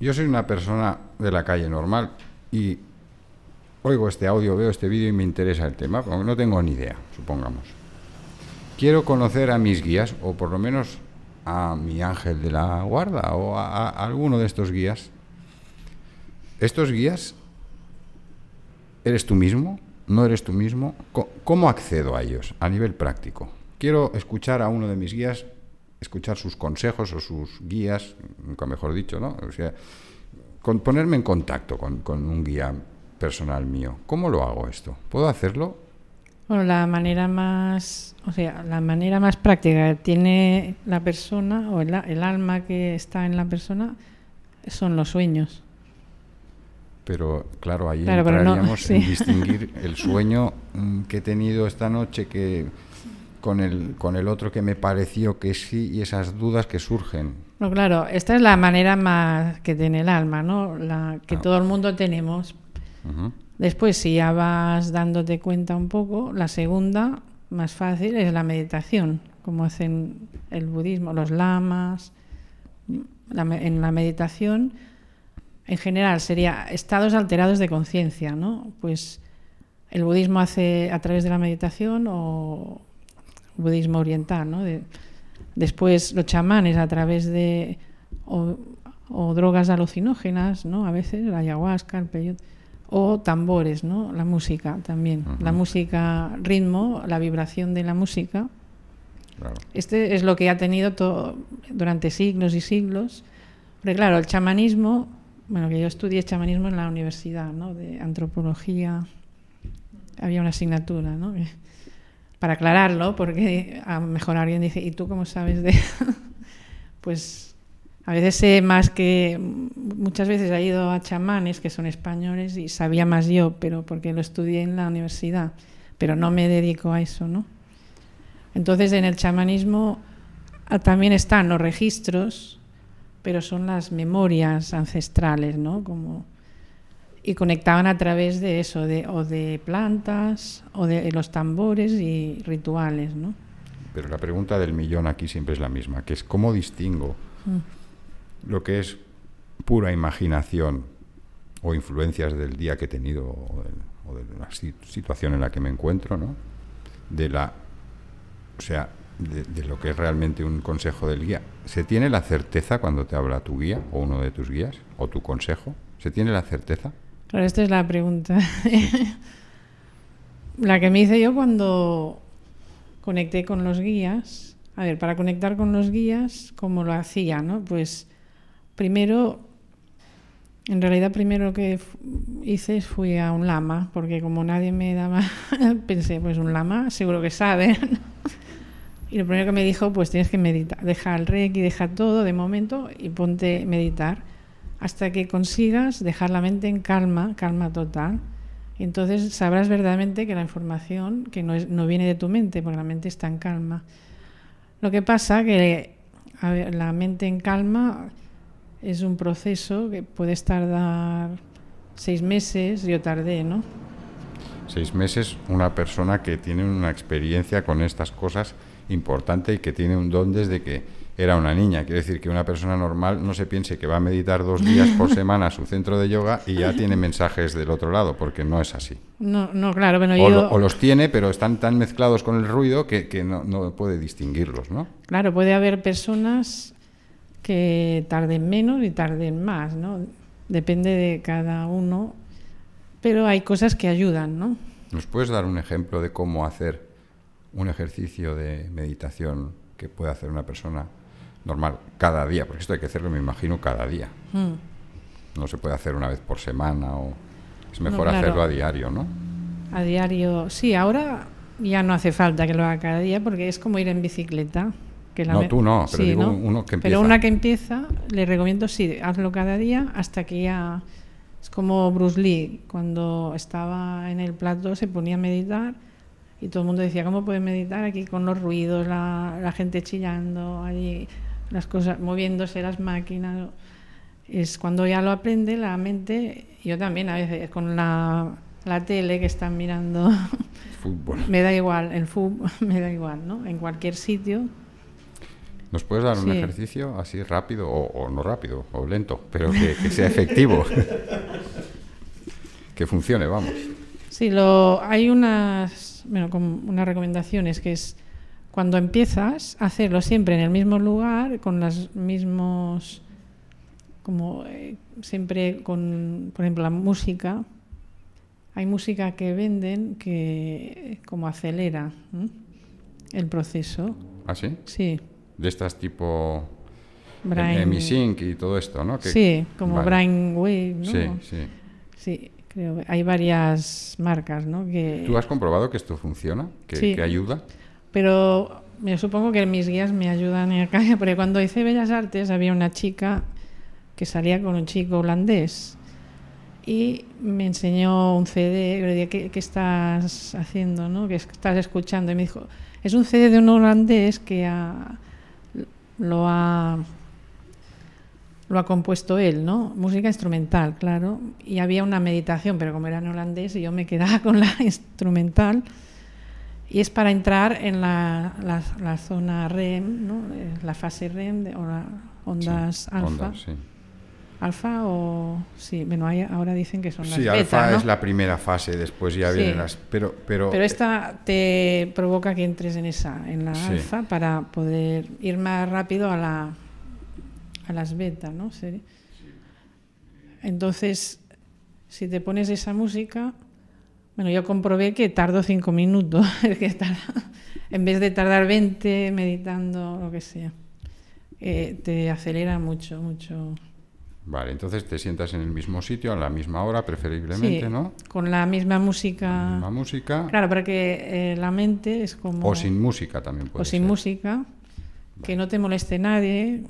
yo soy una persona de la calle normal y oigo este audio, veo este vídeo y me interesa el tema, aunque no tengo ni idea, supongamos. Quiero conocer a mis guías, o por lo menos a mi ángel de la guarda, o a, alguno de estos guías. Estos guías, ¿eres tú mismo? ¿No eres tú mismo? ¿Cómo accedo a ellos a nivel práctico? Quiero escuchar a uno de mis guías, escuchar sus consejos o sus guías, nunca mejor dicho, ¿no? O sea, con ponerme en contacto con, con un guía personal mío. ¿Cómo lo hago esto? ¿Puedo hacerlo? Bueno, la manera más, o sea, la manera más práctica que tiene la persona o el, el alma que está en la persona son los sueños. Pero claro, ahí entraríamos en distinguir el sueño mm, que he tenido esta noche que con el, con el otro que me pareció que sí y esas dudas que surgen. No, claro, esta es la manera más que tiene el alma, ¿no? La que ah. todo el mundo tenemos. Después, si ya vas dándote cuenta un poco, la segunda, más fácil, es la meditación, como hacen el budismo, los lamas. en la meditación en general sería estados alterados de conciencia, ¿no? Pues el budismo hace a través de la meditación o budismo oriental, ¿no? después los chamanes a través de o, drogas alucinógenas, ¿no? A veces la ayahuasca, el peyote o tambores, ¿no? La música también, la música, ritmo, la vibración de la música. Este es lo que ha tenido todo, durante siglos y siglos. Pero claro, el chamanismo bueno, que yo estudié chamanismo en la universidad, ¿no? De antropología. Había una asignatura, ¿no? Para aclararlo, porque a lo mejor alguien dice, ¿y tú cómo sabes de...? pues a veces sé más que... Muchas veces he ido a chamanes que son españoles y sabía más yo, pero porque lo estudié en la universidad, pero no me dedico a eso, ¿no? Entonces en el chamanismo ah, también están los registros pero son las memorias ancestrales, ¿no? Como, y conectaban a través de eso, de, o de plantas, o de los tambores y rituales, ¿no? Pero la pregunta del millón aquí siempre es la misma, que es cómo distingo mm. Lo que es pura imaginación o influencias del día que he tenido o, o de la situación en la que me encuentro, ¿no? De la, o sea, de, lo que es realmente un consejo del guía. ¿Se tiene la certeza cuando te habla tu guía o uno de tus guías o tu consejo? ¿Se tiene la certeza? Claro, esta es la pregunta. la que me hice yo cuando conecté con los guías. A ver, para conectar con los guías, ¿cómo lo hacía? ¿no? Pues primero, en realidad primero que hice fui a un lama, porque como nadie me daba, pensé, pues un lama seguro que sabe. Y lo primero que me dijo, pues tienes que meditar, deja el reiki, deja todo de momento y ponte a meditar hasta que consigas dejar la mente en calma, calma total. entonces sabrás verdaderamente que la información que no viene de tu mente, porque la mente está en calma. Lo que pasa que la mente en calma es un proceso que puede tardar seis meses, yo tardé, ¿no? Seis meses, una persona que tiene una experiencia con estas cosas importante y que tiene un don desde que era una niña. Quiere decir que una persona normal no se piense que va a meditar dos días por semana a su centro de yoga y ya tiene mensajes del otro lado, porque no es así. No, no claro, bueno, o, yo... o, los tiene, pero están tan mezclados con el ruido que, que no, no, puede distinguirlos, ¿no? Claro, puede haber personas que tarden menos y tarden más, ¿no? Depende de cada uno, pero hay cosas que ayudan, ¿no? ¿Nos puedes dar un ejemplo de cómo hacer un ejercicio de meditación que puede hacer una persona normal cada día, porque esto hay que hacerlo, me imagino, cada día. Hmm. No se puede hacer una vez por semana o es mejor hacerlo a diario, ¿no? A diario, sí, ahora ya no hace falta que lo haga cada día porque es como ir en bicicleta. Que no, tú no, pero uno que empieza. Pero una que empieza, le recomiendo sí, hazlo cada día hasta que ya Es como Bruce Lee, cuando estaba en el plato se ponía a meditar y todo el mundo decía, ¿cómo puede meditar aquí con los ruidos, la, la gente chillando, allí, las cosas, moviéndose las máquinas? Es cuando ya lo aprende la mente, yo también a veces con la, la tele que están mirando, Fútbol. me da igual, el fútbol me da igual, ¿no? En cualquier sitio. ¿Nos puedes dar un Sí. ejercicio así rápido o, o no rápido o lento, pero que, que sea efectivo? que funcione, vamos. Sí, lo, hay unas, bueno, como unas recomendaciones que es cuando empiezas hacerlo siempre en el mismo lugar, con los mismos, como eh, siempre con, por ejemplo, la música. Hay música que venden que como acelera el proceso. ¿Ah, sí? Sí, De estas tipo brain, Emisync y todo esto, ¿no? Que- sí, como Vale. brainwave, ¿no? Sí, sí. Sí, creo que hay varias marcas, ¿no? Que ¿Tú has comprobado que esto funciona? ¿Que, Sí. que ayuda? Pero yo supongo que mis guías me ayudan acá, porque cuando hice Bellas Artes había una chica que salía con un chico holandés y me enseñó un CD, le dije, ¿qué, qué estás haciendo? ¿no? ¿Qué estás escuchando? Y me dijo, es un CD de un holandés que ha- lo ha lo ha compuesto él, ¿no? Música instrumental, claro. Y había una meditación, pero como era en holandés, y yo me quedaba con la instrumental. Y es para entrar en la, la, la zona REM, ¿no? Eh, la fase REM de, o la ondas Sí, alfa. sí. Alfa o sí, bueno, hay- ahora dicen que son las Sí, beta, alfa ¿no? es la primera fase, después ya Sí. vienen las... Pero, pero, Pero esta te provoca que entres en esa, en la Sí. alfa, para poder ir más rápido a la a las beta, ¿no? Sí. Entonces, si te pones esa música, bueno, yo comprobé que tardo cinco minutos, que tarda- en vez de tardar 20 meditando, lo que sea, eh, te acelera mucho, mucho. Vale, entonces te sientas en el mismo sitio, a la misma hora, preferiblemente, Sí, ¿no? Con la misma música. Misma música. Claro, para que eh, la mente es como... O sin música también puede o sin ser. música, que no te moleste nadie.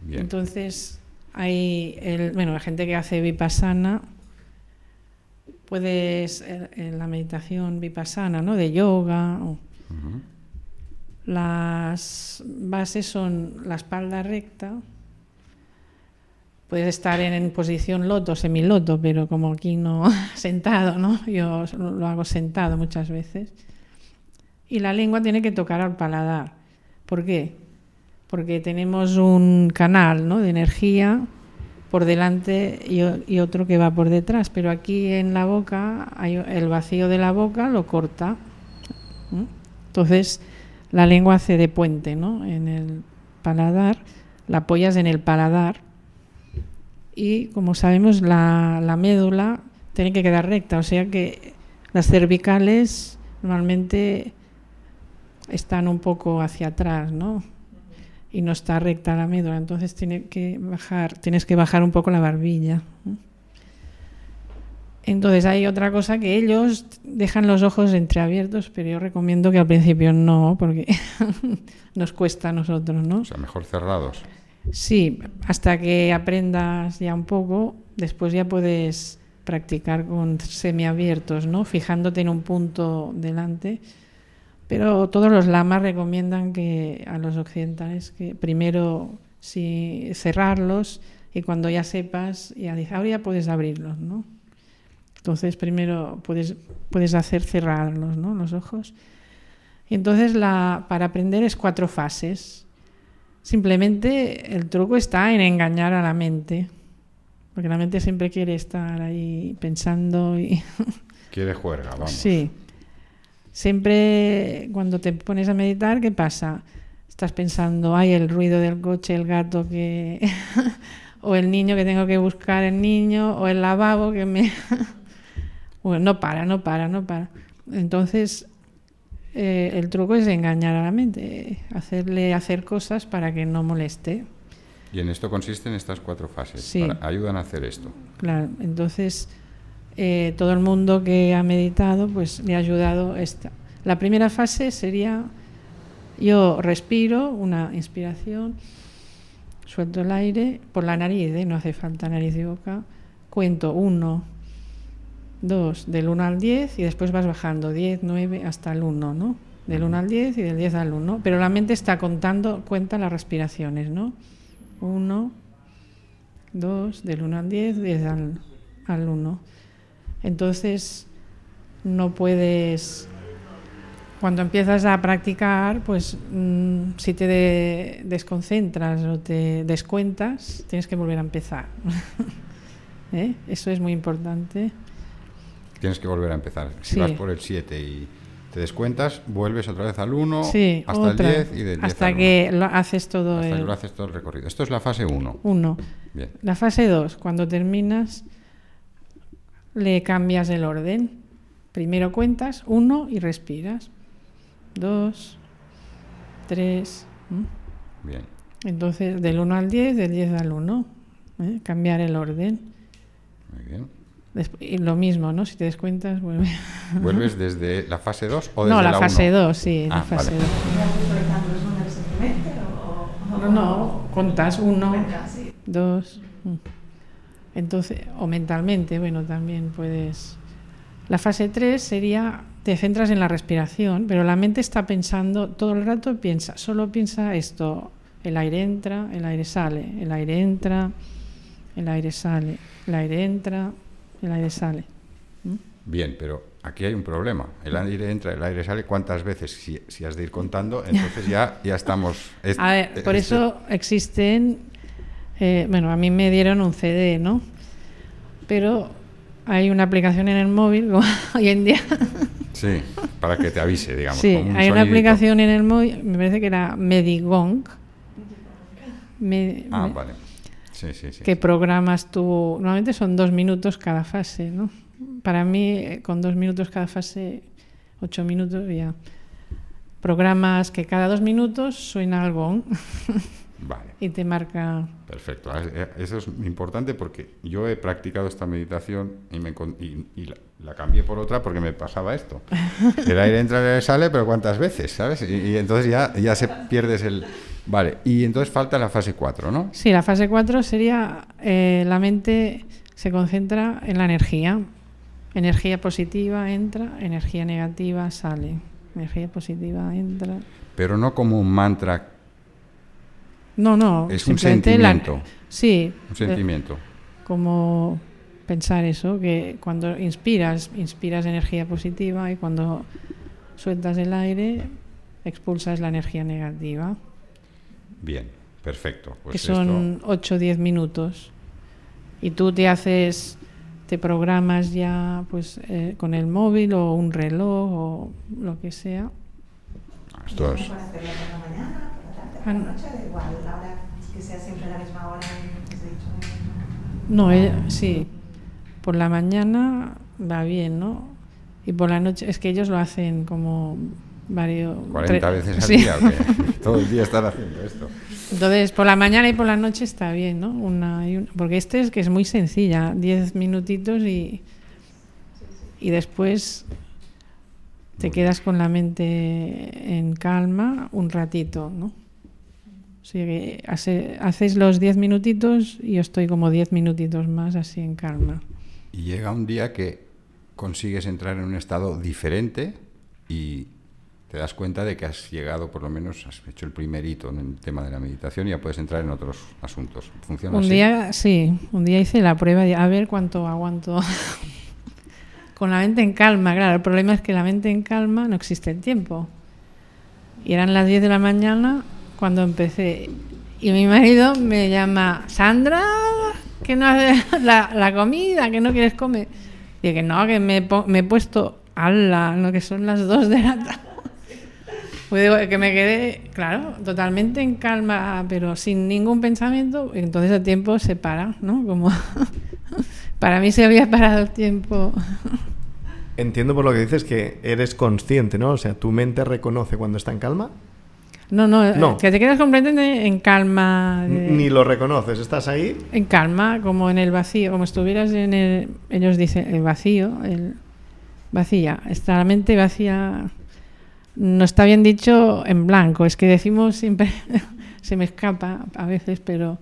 Bien. Entonces, hay el, bueno, la gente que hace vipassana, puedes, eh, en la meditación vipassana, ¿no? De yoga, o- las bases son la espalda recta, puedes estar en, posición loto, semiloto, pero como aquí no sentado, ¿no? Yo lo hago sentado muchas veces. Y la lengua tiene que tocar al paladar. ¿Por qué? Porque tenemos un canal ¿no? de energía por delante y, otro que va por detrás, pero aquí en la boca, hay, el vacío de la boca lo corta. Entonces, la lengua hace de puente ¿no? en el paladar, la apoyas en el paladar y, como sabemos, la, la médula tiene que quedar recta, o sea que las cervicales normalmente están un poco hacia atrás, ¿no? Y no está recta la médula, entonces tiene que bajar, tienes que bajar un poco la barbilla. Entonces hay otra cosa que ellos dejan los ojos entreabiertos, pero yo recomiendo que al principio no, porque nos cuesta a nosotros, ¿no? O sea, mejor cerrados. Sí, hasta que aprendas ya un poco, después ya puedes practicar con semiabiertos, ¿no? Fijándote en un punto delante. Pero todos los lamas recomiendan que a los occidentales que primero sí, cerrarlos y cuando ya sepas, ya dices, ahora ya puedes abrirlos, ¿no? Entonces primero puedes, puedes hacer cerrarlos, ¿no? Los ojos. Y entonces la, para aprender es cuatro fases. Simplemente el truco está en engañar a la mente, porque la mente siempre quiere estar ahí pensando y Quiere juerga, vamos. sí. Siempre cuando te pones a meditar, ¿qué pasa? Estás pensando, ay, el ruido del coche, el gato que o el niño que tengo que buscar el niño o el lavabo que me bueno, no para, no para, no para. Entonces eh, el truco es engañar a la mente, hacerle hacer cosas para que no moleste. Y en esto consisten estas cuatro fases. Sí. para- ayudan a hacer esto. Claro, entonces eh, todo el mundo que ha meditado, pues le ha ayudado esta. La primera fase sería yo respiro, una inspiración, suelto el aire por la nariz, ¿eh? no hace falta nariz y boca, cuento 1, 2, del 1 al 10 y después vas bajando 10, 9 hasta el 1, ¿no? Del 1 al 10 y del 10 al 1. Pero la mente está contando, cuenta las respiraciones, ¿no? 1, 2, del 1 al 10, 10 al, al 1. Entonces, no puedes cuando empiezas a practicar, pues mm, si te desconcentras o te descuentas, tienes que volver a empezar. ¿Eh? Eso es muy importante. Tienes que volver a empezar. Si vas por el 7 y te descuentas, vuelves otra vez al 1 hasta el 10 y del 10 hasta que lo haces todo hasta el... que lo haces todo el recorrido. Esto es la fase 1. 1. La fase 2, cuando terminas, le cambias el orden. Primero cuentas 1 y respiras. 2, 3. Bien. Entonces, del 1 al 10, del 10 al 1. ¿eh? Cambiar el orden. Muy bien. Y lo mismo, ¿no? Si te descuentas, vuelve. ¿Vuelves desde la fase 2 o desde no, la, la fase 2, sí, ah, la fase vale. 2. No, no, contas 1, 2. Entonces, o mentalmente, bueno, también puedes. La fase 3 sería te centras en la respiración, pero la mente está pensando todo el rato, piensa, solo piensa esto, el aire entra, el aire sale, el aire entra, el aire sale, el aire entra, el aire sale. ¿Mm? Bien, pero aquí hay un problema. El aire entra, el aire sale. ¿Cuántas veces? Si, has de ir contando, entonces ya, ya estamos. a ver, por este eso existen. Eh, bueno, a mí me dieron un CD, ¿no? Pero hay una aplicación en el móvil hoy en día Sí, para que te avise, digamos. Sí, hay una aplicación en el móvil, me parece que era Medigong. ah, vale. Sí, sí, sí. Que programas tú. Normalmente son dos minutos cada fase, ¿no? Para mí, eh, con dos minutos cada fase, ocho minutos ya. Programas que cada dos minutos suena algo. Vale. Y te marca. Perfecto. Ah, eh, eso es importante porque yo he practicado esta meditación y, me, y, la, cambié por otra porque me pasaba esto. El aire entra, el aire sale, pero ¿cuántas veces? ¿Sabes? Y, entonces ya, ya se pierdes el. Vale. Y entonces falta la fase 4, ¿no? Sí, la fase 4 sería eh, la mente se concentra en la energía. Energía positiva entra, energía negativa sale. Energía positiva entra. Pero no como un mantra no, no. Es un sentimiento. sí. Un sentimiento. como pensar eso, que cuando inspiras, inspiras energía positiva y cuando sueltas el aire, expulsas la energía negativa. Bien, perfecto. Pues que son 8 o 10 minutos. Y tú te haces, te programas ya pues eh, con el móvil o un reloj o lo que sea. Esto es... ¿Por la noche da igual, la hora que sea siempre la misma hora No, eh, sí. Por la mañana va bien, ¿no? Y por la noche, es que ellos lo hacen como varios... 40 veces al día, todo el día están haciendo esto. Entonces, por la mañana y por la noche está bien, ¿no? Una y una, porque este es que es muy sencilla, 10 minutitos y, y después te quedas con la mente en calma un ratito, ¿no? Sí, hace, haces los 10 minutitos y yo estoy como 10 minutitos más así en calma. Y llega un día que consigues entrar en un estado diferente y te das cuenta de que has llegado, por lo menos, has hecho el primer hito en el tema de la meditación y ya puedes entrar en otros asuntos. ¿Funciona un día, sí, un día hice la prueba de a ver cuánto aguanto con la mente en calma. Claro, el problema es que la mente en calma no existe el tiempo. Y eran las 10 de la mañana cuando empecé. Y mi marido me llama, Sandra, que no haces la, la, comida, que no quieres comer. Y que no, que me, me he puesto, ala, no, que son las dos de la tarde. Pues que me quedé, claro, totalmente en calma, pero sin ningún pensamiento, entonces el tiempo se para, ¿no? Como para mí se había parado el tiempo. Entiendo por lo que dices que eres consciente, ¿no? O sea, tu mente reconoce cuando está en calma no, no, que te quedas completamente en calma. Ni lo reconoces, estás ahí. En calma, como en el vacío, como estuvieras en el, ellos dicen, el vacío, el vacía, está la mente vacía, no está bien dicho en blanco, es que decimos siempre, se me escapa a veces, pero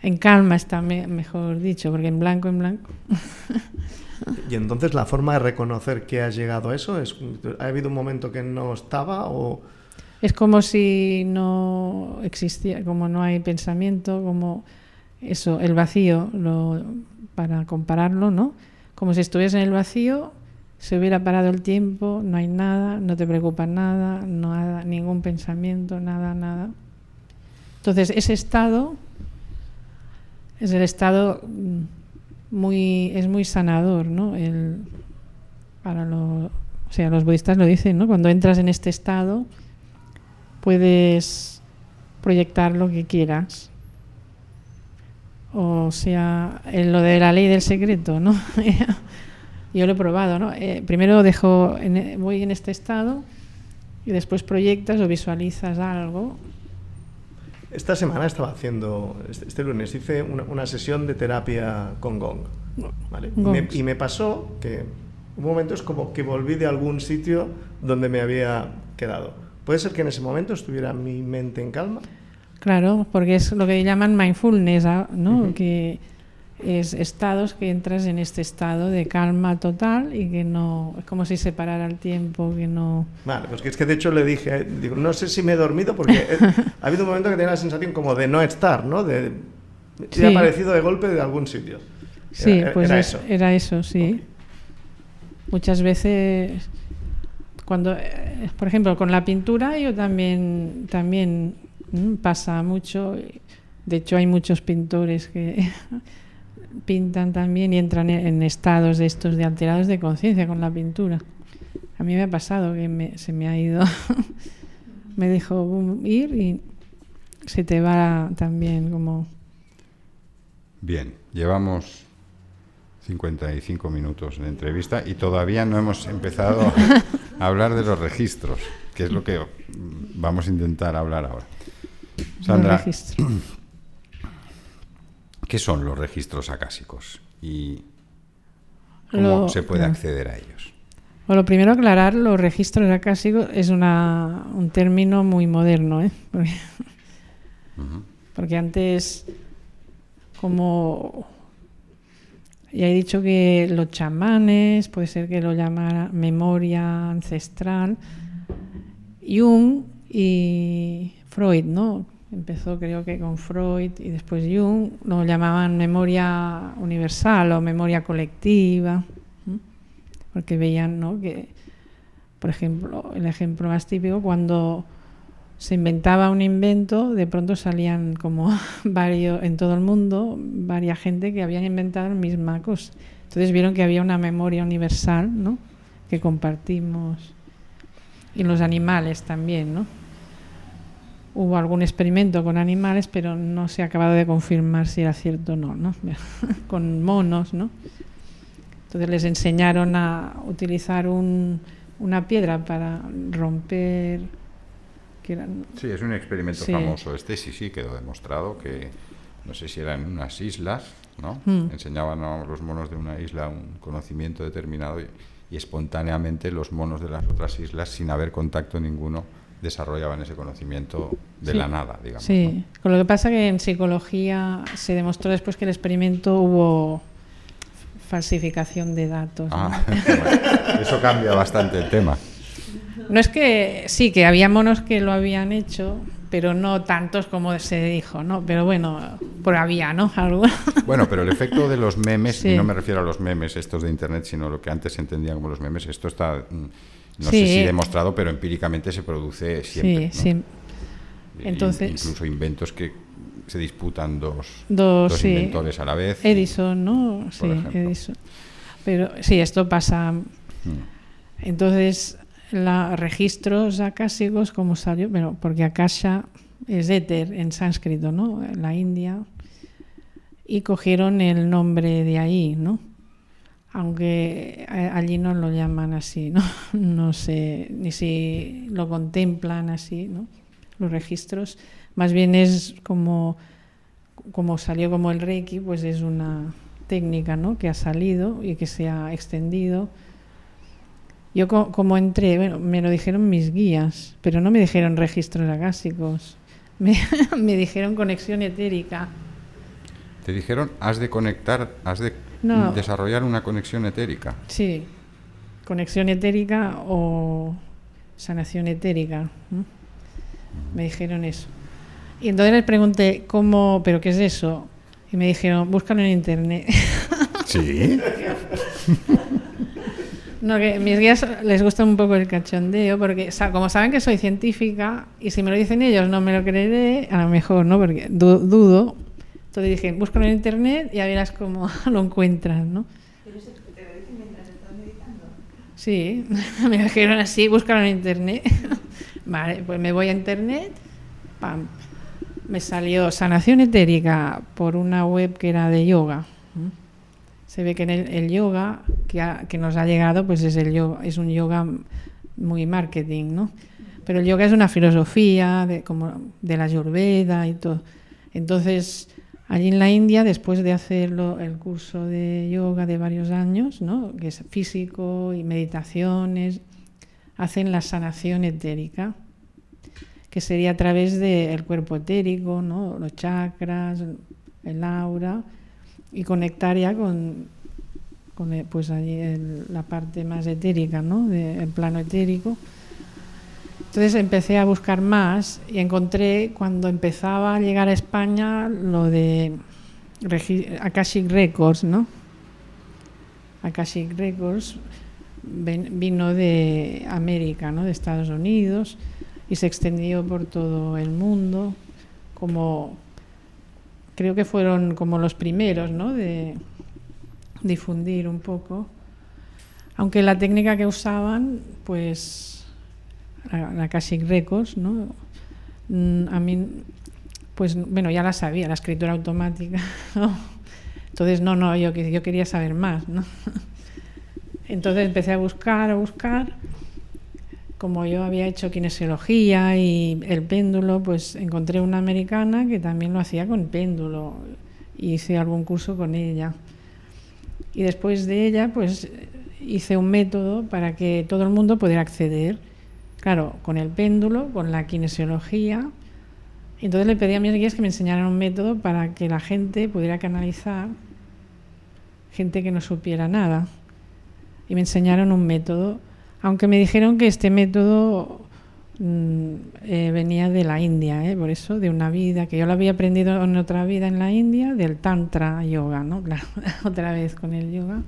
En calma está mejor dicho, porque en blanco, en blanco. y entonces la forma de reconocer que has llegado a eso es, ¿ha habido un momento que no estaba o...? Es como si no existía, como no hay pensamiento, como eso, el vacío, lo, para compararlo, ¿no? Como si estuvieras en el vacío, se hubiera parado el tiempo, no hay nada, no te preocupa nada, hay ningún pensamiento, nada, nada. Entonces, ese estado es el estado mm, muy, es muy sanador, ¿no? El, para lo, o sea, los budistas lo dicen, ¿no? Cuando entras en este estado, puedes proyectar lo que quieras. O sea, en lo de la ley del secreto, ¿no? Yo lo he probado, ¿no? Eh, primero dejo, en, voy en este estado y después proyectas o visualizas algo. Esta semana estaba haciendo, este, este lunes hice una, sesión de terapia con Gong, ¿vale? Y me, y me pasó que un momento es como que volví de algún sitio donde me había quedado. ¿Puede ser que en ese momento estuviera mi mente en calma? Claro, porque es lo que llaman mindfulness, ¿ah? ¿no? Que es estados que entras en este estado de calma total y que no es como si separara el tiempo que no vale pues que es que de hecho le dije digo no sé si me he dormido porque ha habido un momento que tenía la sensación como de no estar no de sí. ha aparecido de golpe de algún sitio sí pues era, eso. era eso sí muchas veces cuando eh, por ejemplo con la pintura yo también también mm, pasa mucho de hecho hay muchos pintores que pintan también y entran en estados de estos de alterados de conciencia con la pintura. A mí me ha pasado que se me ha ido, me dejó ir y se te va también como... Bien, llevamos 55 minutos de entrevista y todavía no hemos empezado a hablar de los registros, que es lo que vamos a intentar hablar ahora. Sandra, ¿Qué son los registros acásicos y cómo se puede acceder a ellos? Bueno, primero aclarar, los registros acásicos es una, un término muy moderno, ¿eh? porque, antes, como ya he dicho que los chamanes, puede ser que lo llamara memoria ancestral, Jung y Freud, ¿no? Empezó creo que con Freud y después Jung, lo llamaban memoria universal o memoria colectiva, porque veían ¿no? que, por ejemplo, el ejemplo más típico, cuando se inventaba un invento, de pronto salían como varios, en todo el mundo, varias gente que habían inventado la misma cosa. Entonces vieron que había una memoria universal, ¿no? Que compartimos. Y los animales también, ¿no? hubo algún experimento con animales, pero no se ha acabado de confirmar si era cierto o no, ¿no? con monos, ¿no? Entonces les enseñaron a utilizar un, una piedra para romper... Sí, es un experimento famoso. Este sí, sí, quedó demostrado que, no sé si eran unas islas, ¿no? Hmm. Enseñaban a los monos de una isla un conocimiento determinado y, y espontáneamente los monos de las otras islas, sin haber contacto ninguno, desarrollaban ese conocimiento de la nada, digamos. Sí, con lo que pasa que en psicología se demostró después que el experimento hubo falsificación de datos. Ah, eso cambia bastante el tema. No es que sí, que había monos que lo habían hecho, pero no tantos como se dijo, ¿no? Pero bueno, por había, ¿no? Algo. Bueno, pero el efecto de los memes, y no me refiero a los memes estos de internet, sino lo que antes se entendían como los memes, esto está mm, no sé si demostrado, pero empíricamente se produce siempre. Sí, sí. Entonces, incluso inventos que se disputan dos, dos, inventores a la vez. Edison, ¿no? Sí, Edison. Pero sí, esto pasa. Mm. Entonces, los registros acásicos, como salió? Bueno, porque Akasha es éter en sánscrito, ¿no? La India. Y cogieron el nombre de ahí, ¿no? aunque allí no lo llaman así, ¿no? No sé ni si lo contemplan así, ¿no? Los registros, más bien es como, como salió como el Reiki, pues es una técnica, ¿no? Que ha salido y que se ha extendido. Yo como entré, bueno, me lo dijeron mis guías, pero no me dijeron registros agásicos, me, me dijeron conexión etérica. Te dijeron, has de conectar, has de desarrollar una conexión etérica. Sí, conexión etérica o sanación etérica. Me dijeron eso. Y entonces les pregunté, ¿cómo, pero qué es eso? Y me dijeron, búscalo en internet. Sí. No, que mis guías les gusta un poco el cachondeo, porque como saben que soy científica, y si me lo dicen ellos no me lo creeré, a lo mejor, ¿no? Porque dudo. Entonces dije, búscalo en internet y a verás cómo lo encuentras, ¿no? ¿Pero eso te lo dicen mientras estás meditando? Sí, me dijeron así, búscalo en internet. vale, pues me voy a internet, pam. Me salió sanación etérica por una web que era de yoga se ve que en el, yoga que, que, nos ha llegado pues es el yoga, es un yoga muy marketing, ¿no? Pero el yoga es una filosofía de, como de la ayurveda y todo. Entonces, allí en la India, después de hacerlo el curso de yoga de varios años, ¿no? que es físico y meditaciones, hacen la sanación etérica, que sería a través del cuerpo etérico, ¿no? los chakras, el aura, y conectar ya con, con eh, pues allí la parte más etérica, ¿no? el plano etérico. Entonces empecé a buscar más y encontré cuando empezaba a llegar a España lo de Akashic Records, ¿no? Akashic Records vino de América, ¿no? De Estados Unidos y se extendió por todo el mundo como creo que fueron como los primeros, ¿no? De difundir un poco. Aunque la técnica que usaban, pues, la, la Records, ¿no? Mm, a mí, pues, bueno, ya la sabía, la escritura automática, Entonces, no, no, yo, yo quería saber más, ¿no? Entonces empecé a buscar, a buscar como yo había hecho kinesiología y el péndulo, pues encontré una americana que también lo hacía con péndulo. Hice algún curso con ella. Y después de ella, pues hice un método para que todo el mundo pudiera acceder. Claro, con el péndulo, con la kinesiología. Entonces le pedí a mis guías que me enseñaran un método para que la gente pudiera canalizar, gente que no supiera nada. Y me enseñaron un método aunque me dijeron que este método mm, eh, venía de la India, ¿eh? por eso, de una vida, que yo lo había aprendido en otra vida en la India, del Tantra Yoga, ¿no? otra vez con el yoga,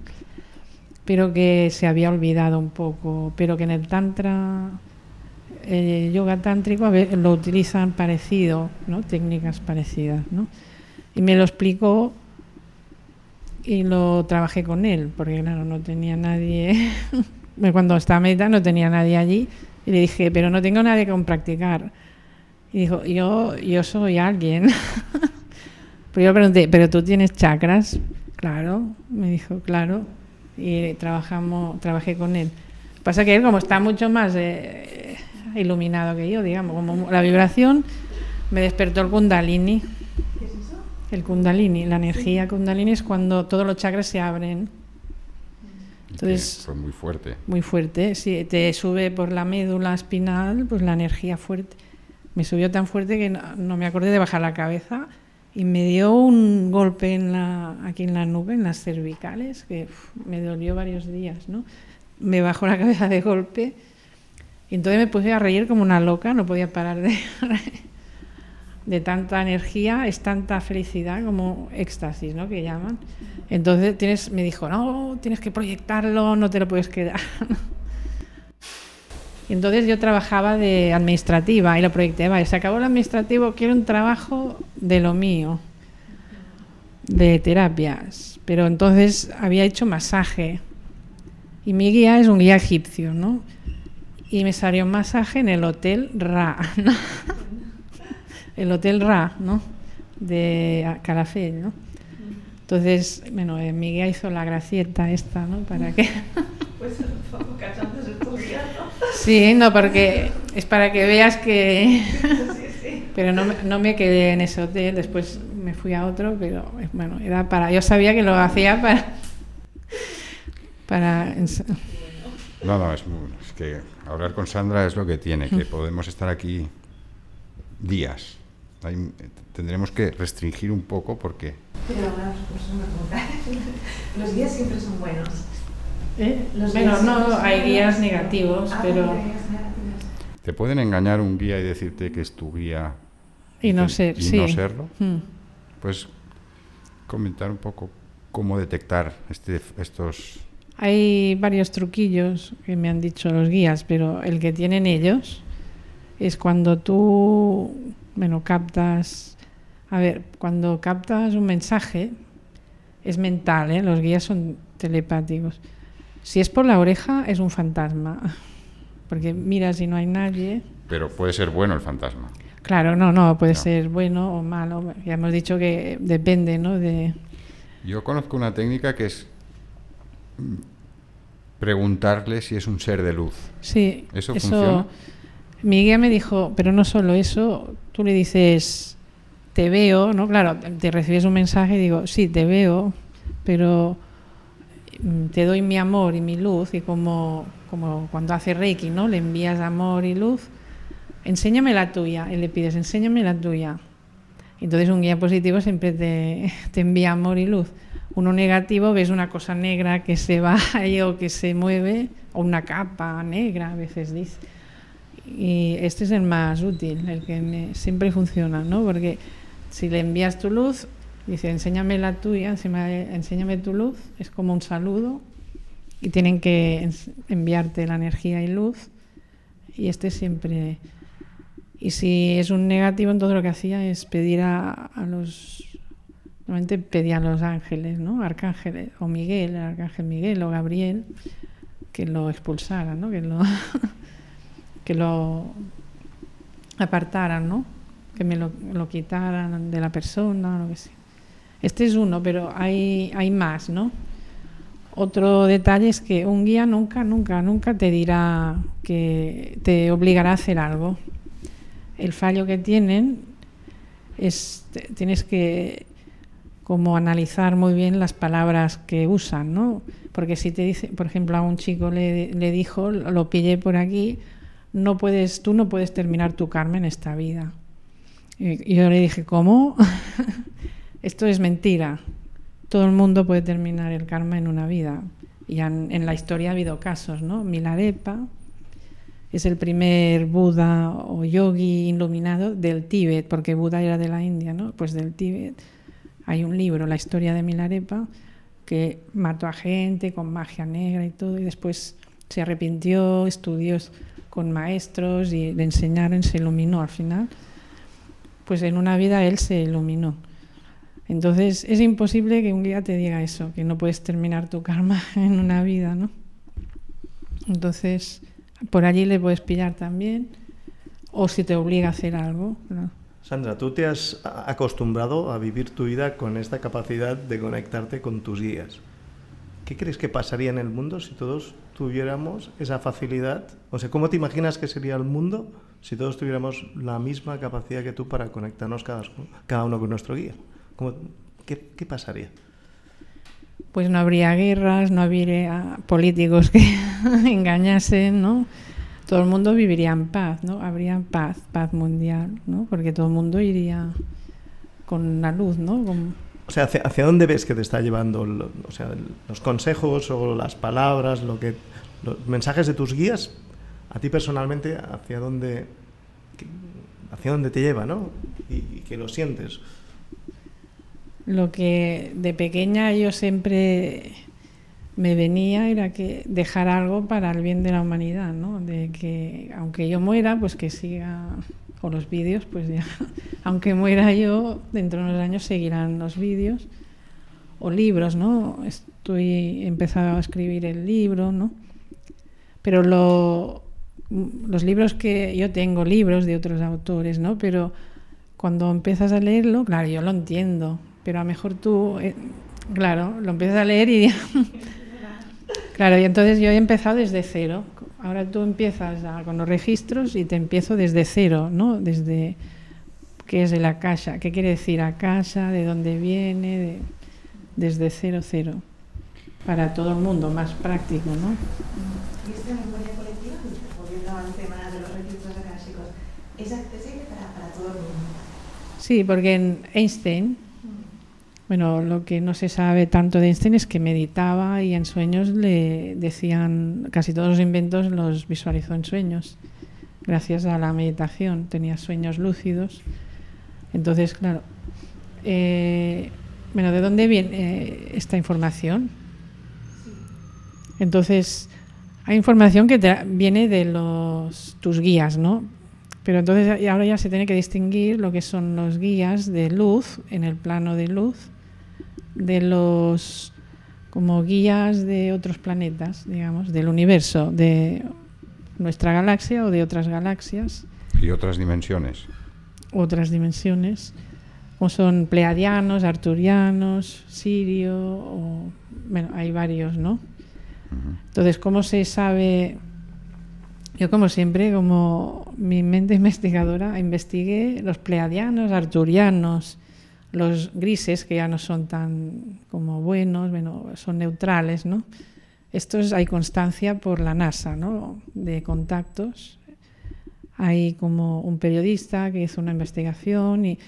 pero que se había olvidado un poco, pero que en el Tantra, el yoga tántrico lo utilizan parecido, ¿no? Técnicas parecidas, ¿no? Y me lo explicó y lo trabajé con él, porque claro, no tenía nadie cuando estaba meditando no tenía nadie allí y le dije, pero no tengo nadie con practicar. Y dijo, yo, yo soy alguien. pero yo pregunté, ¿pero tú tienes chakras? Claro, me dijo, claro. Y trabajamos, trabajé con él. Pasa que él, como está mucho más eh, iluminado que yo, digamos, como la vibración, me despertó el kundalini. ¿Qué es eso? El kundalini, la energía kundalini es cuando todos los chakras se abren entonces, fue muy fuerte. Muy fuerte, sí. Te sube por la médula espinal, pues la energía fuerte. Me subió tan fuerte que no, me acordé de bajar la cabeza y me dio un golpe en la, aquí en la nube, en las cervicales, que me dolió varios días, ¿no? Me bajó la cabeza de golpe y entonces me puse a reír como una loca, no podía parar de de tanta energía, es tanta felicidad como éxtasis, ¿no? Que llaman. Entonces tienes, me dijo, no, tienes que proyectarlo, no te lo puedes quedar. entonces yo trabajaba de administrativa y lo proyecté, vale, se acabó el administrativo, quiero un trabajo de lo mío, de terapias. Pero entonces había hecho masaje y mi guía es un guía egipcio, ¿no? Y me salió un masaje en el Hotel Ra. El Hotel Ra, ¿no? De Calafell, ¿no? Entonces, bueno, eh, mi guía hizo la gracieta esta, ¿no? Para que... Pues. Sí, no, porque es para que veas que... Sí, sí. Pero no, no me quedé en ese hotel, después me fui a otro, pero eh, bueno, era para... Yo sabía que lo hacía para... para... No, no, es, es que hablar con Sandra es lo que tiene, que podemos estar aquí días tendremos que restringir un poco porque Pero pregunta. Los guías siempre son buenos. ¿Eh? bueno, no, hay guías negativos, ah, pero... ¿Te pueden engañar un guía y decirte que es tu guía y no, ser, y no serlo? Hmm. Pues comentar un poco cómo detectar este, estos... Hay varios truquillos que me han dicho los guías, pero el que tienen ellos es cuando tú, bueno, captas, a ver, cuando captas un mensaje, es mental, ¿eh? los guías son telepáticos. Si es por la oreja, es un fantasma, porque mira si no hay nadie. Pero puede ser bueno el fantasma. Claro, no, no, puede ser bueno o malo. Ya hemos dicho que depende, ¿no? De... Yo conozco una técnica que es preguntarle si es un ser de luz. Sí, eso, funciona. Mi guía me dijo, pero no solo eso, tú le dices, te veo, ¿no? Claro, te recibes un mensaje y digo, sí, te veo, pero mm, te doy mi amor y mi luz y como, como cuando hace Reiki, ¿no? Le envías amor y luz, enséñame la tuya y le pides, enséñame la tuya. Entonces un guía positivo siempre te, te envía amor y luz. Uno negativo ves una cosa negra que se va o que se mueve, o una capa negra, a veces dice y este es el más útil, el que siempre funciona, ¿no? Porque si le envías tu luz, dice, enséñame la tuya, enséñame tu luz, es como un saludo y tienen que enviarte la energía y luz y este siempre... Y si es un negativo, entonces lo que hacía es pedir a, los... Normalmente pedía a los ángeles, ¿no? Arcángeles, o Miguel, el arcángel Miguel o Gabriel, que lo expulsaran, ¿no? Que. que lo apartaran, ¿no? Que me lo, quitaran de la persona, lo que sea. Este es uno, pero hay, hay más, ¿no? Otro detalle es que un guía nunca, nunca, nunca te dirá que te obligará a hacer algo. El fallo que tienen es, tienes que como analizar muy bien las palabras que usan, ¿no? Porque si te dice, por ejemplo, a un chico le, le dijo, lo pillé por aquí, no puedes, tú no puedes terminar tu karma en esta vida. Y yo le dije, ¿cómo? Esto es mentira. Todo el mundo puede terminar el karma en una vida. Y en, la historia ha habido casos, ¿no? Milarepa es el primer Buda o yogi iluminado del Tíbet, porque Buda era de la India, ¿no? Pues del Tíbet. Hay un libro, La historia de Milarepa, que mató a gente con magia negra y todo, y después se arrepintió, estudió con maestros y le enseñaron, se iluminó al final. Pues en una vida él se iluminó. Entonces es imposible que un guía te diga eso, que no puedes terminar tu karma en una vida, ¿no? Entonces por allí le puedes pillar también, o si te obliga a hacer algo. Sandra, tú te has acostumbrado a vivir tu vida con esta capacidad de conectarte con tus guías. ¿Qué crees que pasaría en el mundo si todos tuviéramos esa facilidad? O sea, ¿cómo te imaginas que sería el mundo si todos tuviéramos la misma capacidad que tú para conectarnos cada, uno con nuestro guía? qué, qué, pasaría? Pues no habría guerras, no habría políticos que engañasen, ¿no? Todo el mundo viviría en paz, ¿no? Habría paz, paz mundial, ¿no? Porque todo el mundo iría con la luz, ¿no? O sea, ¿hacia, dónde ves que te está llevando o sea, los consejos o las palabras, lo que, los mensajes de tus guías? A ti personalmente, ¿hacia dónde, hacia dónde te lleva, ¿no? Y, que lo sientes. Lo que de pequeña yo siempre me venía era que dejar algo para el bien de la humanidad, ¿no? De que aunque yo muera, pues que siga o los vídeos, pues ya, aunque muera yo, dentro de unos años seguirán los vídeos o libros, ¿no? Estoy empezado a escribir el libro, ¿no? Pero lo, los libros que yo tengo, libros de otros autores, ¿no? Pero cuando empiezas a leerlo, claro, yo lo entiendo, pero a lo mejor tú, eh, claro, lo empiezas a leer y claro, y entonces yo he empezado desde cero, Ahora tú empiezas con los registros y te empiezo desde cero, ¿no? Desde qué es de la casa, qué quiere decir a casa, de dónde viene, desde cero, cero. Para todo el mundo, más práctico, ¿no? ¿Y esta memoria colectiva, volviendo al tema de los registros acásicos, es accesible para, para todo el mundo? Sí, porque en Einstein Bueno, lo que no se sabe tanto de Einstein es que meditaba y en sueños le decían, casi todos los inventos los visualizó en sueños, gracias a la meditación, tenía sueños lúcidos. Entonces, claro, eh, bueno, ¿de dónde viene eh, esta información? Entonces, hay información que viene de los, tus guías, ¿no? Pero entonces ahora ya se tiene que distinguir lo que son los guías de luz en el plano de luz de los como guías de otros planetas, digamos, del universo, de nuestra galaxia o de otras galaxias. Y otras dimensiones. Otras dimensiones, como son pleiadianos, arturianos, sirio, o, bueno, hay varios, ¿no? Entonces, ¿cómo se sabe? Yo, como siempre, como mi mente investigadora, investigué los pleiadianos, arturianos, los grises, que ya no son tan como buenos, bueno, son neutrales, ¿no? Estos hay constancia por la NASA, ¿no? De contactos. Hay como un periodista que hizo una investigación y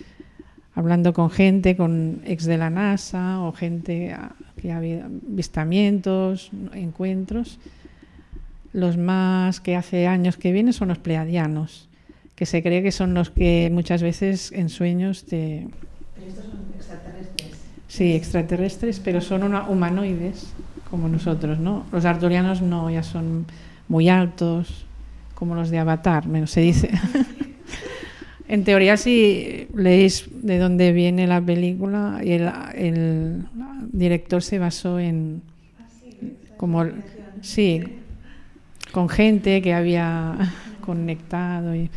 hablando con gente, con ex de la NASA o gente que ha habido avistamientos, encuentros. Los más que hace años que vienen son los pleiadianos, que se cree que son los que muchas veces en sueños te, estos son extraterrestres. Sí, extraterrestres, pero son una, humanoides, como nosotros, ¿no? Los arturianos no, ya son muy altos, como los de Avatar, menos se dice. en teoría, si leéis de dónde viene la película, el, el director se basó en... como Sí, con gente que había conectado. Y,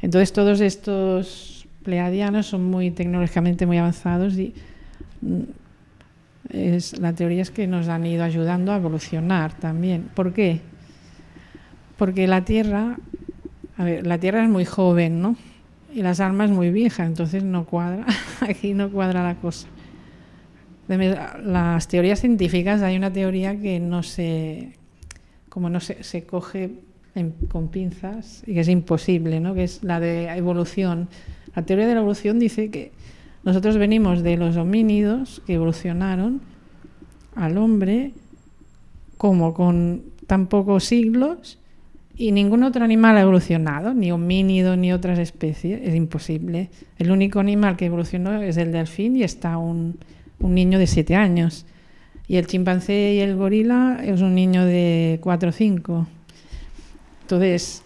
entonces, todos estos pleiadianos son muy tecnológicamente muy avanzados y mm, es, la teoría es que nos han ido ayudando a evolucionar también. ¿Por qué? Porque la Tierra, a ver, la Tierra es muy joven, ¿no? Y las almas muy viejas, entonces no cuadra, aquí no cuadra la cosa. las teorías científicas, hay una teoría que no se, como no se, se coge con pinzas y que es imposible, ¿no? Que es la de evolución la teoría de la evolución dice que nosotros venimos de los homínidos que evolucionaron al hombre como con tan pocos siglos y ningún otro animal ha evolucionado, ni homínido ni otras especies, es imposible. El único animal que evolucionó es el delfín y está un, un niño de siete años. Y el chimpancé y el gorila es un niño de cuatro o cinco. Entonces,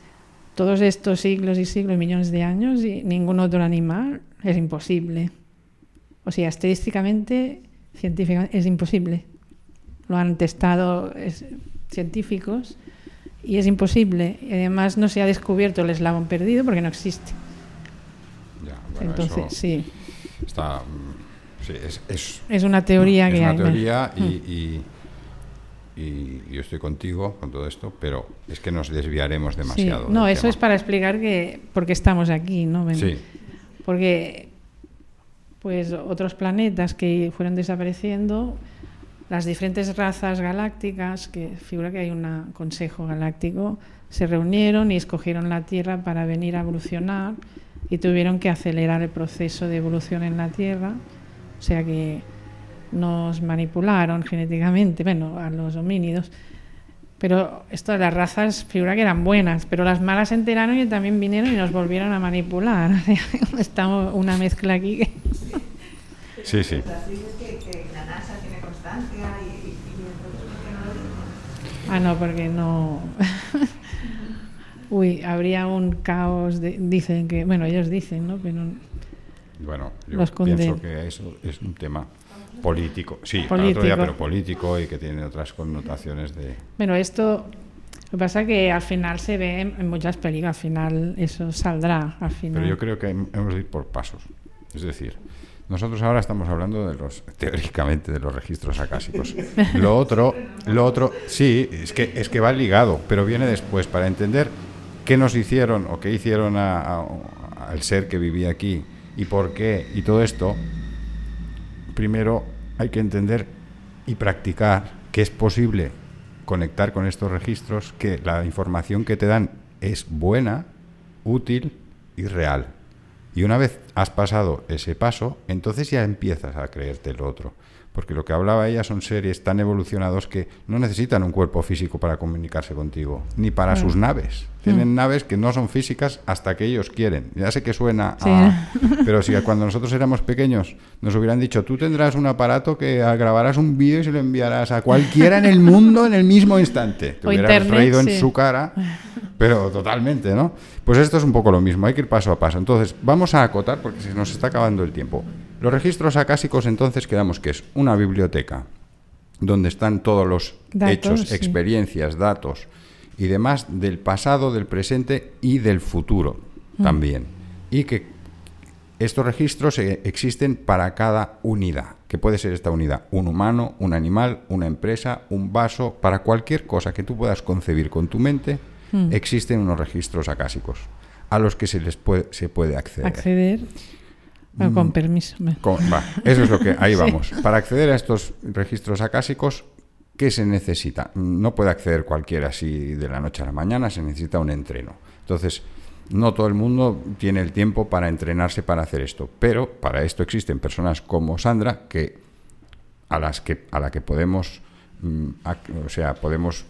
todos estos siglos y siglos, millones de años, y ningún otro animal es imposible. O sea, estadísticamente, científicamente, es imposible. Lo han testado científicos y es imposible. Y además no se ha descubierto el eslabón perdido porque no existe. Entonces, sí. Está, mm, es, es, una teoría que es una teoría y y yo estoy contigo con todo esto, pero es que nos desviaremos demasiado. No, eso es para explicar que por qué estamos aquí, ¿no? Sí. Porque pues otros planetas que fueron desapareciendo, las diferentes razas galácticas, que figura que hay un consejo galáctico, se reunieron y escogieron la Tierra para venir a evolucionar y tuvieron que acelerar el proceso de evolución en la Tierra. O sea que nos manipularon genéticamente, bueno, a los homínidos. Pero esto de las razas figura que eran buenas, pero las malas se enteraron y también vinieron y nos volvieron a manipular. Estamos una mezcla aquí. Sí, sí. Ah, no, porque no. Uy, habría un caos. Dicen que. Bueno, ellos dicen, ¿no? Pero. Bueno, yo pienso que eso es un tema Político, sí, político. pero político y que tiene otras connotaciones de... Bueno, esto lo que pasa es que al final se ve en, muchas películas, al final eso saldrá, al final. Pero yo creo que hemos de ir por pasos. Es decir, nosotros ahora estamos hablando de los, teóricamente, de los registros acásicos. Lo otro, lo otro, sí, es que, es que va ligado, pero viene después para entender qué nos hicieron o qué hicieron al ser que vivía aquí y por qué y todo esto primero hay que entender y practicar que es posible conectar con estos registros, que la información que te dan es buena, útil y real. Y una vez has pasado ese paso, entonces ya empiezas a creerte lo otro porque lo que hablaba ella son seres tan evolucionados que no necesitan un cuerpo físico para comunicarse contigo, ni para sus naves. Tienen mm. naves que no son físicas hasta que ellos quieren. Ya sé que suena a... Pero si cuando nosotros éramos pequeños nos hubieran dicho, tú tendrás un aparato que grabarás un vídeo y se lo enviarás a cualquiera en el mundo en el mismo instante. Te hubieras reído en su cara, pero totalmente, ¿no? Pues esto es un poco lo mismo, hay que ir paso a paso. Entonces, vamos a acotar porque se nos está acabando el tiempo. Los registros acásicos entonces quedamos que es una biblioteca donde están todos los hechos, experiencias, datos y demás del pasado, del presente y del futuro mm. también. Y que estos registros e, existen para cada unidad, que puede ser esta unidad un humano, un animal, una empresa, un vaso, para cualquier cosa que tú puedas concebir con tu mente, mm. existen unos registros acásicos a los que se les puede, se puede acceder. Acceder con mm. permiso. eso es lo que ahí vamos. Para acceder a estos registros acásicos, ¿qué se necesita? No puede acceder cualquiera así de la noche a la mañana, se necesita un entreno. Entonces, no todo el mundo tiene el tiempo para entrenarse para hacer esto, pero para esto existen personas como Sandra que a las que a la que podemos mm, o sea, podemos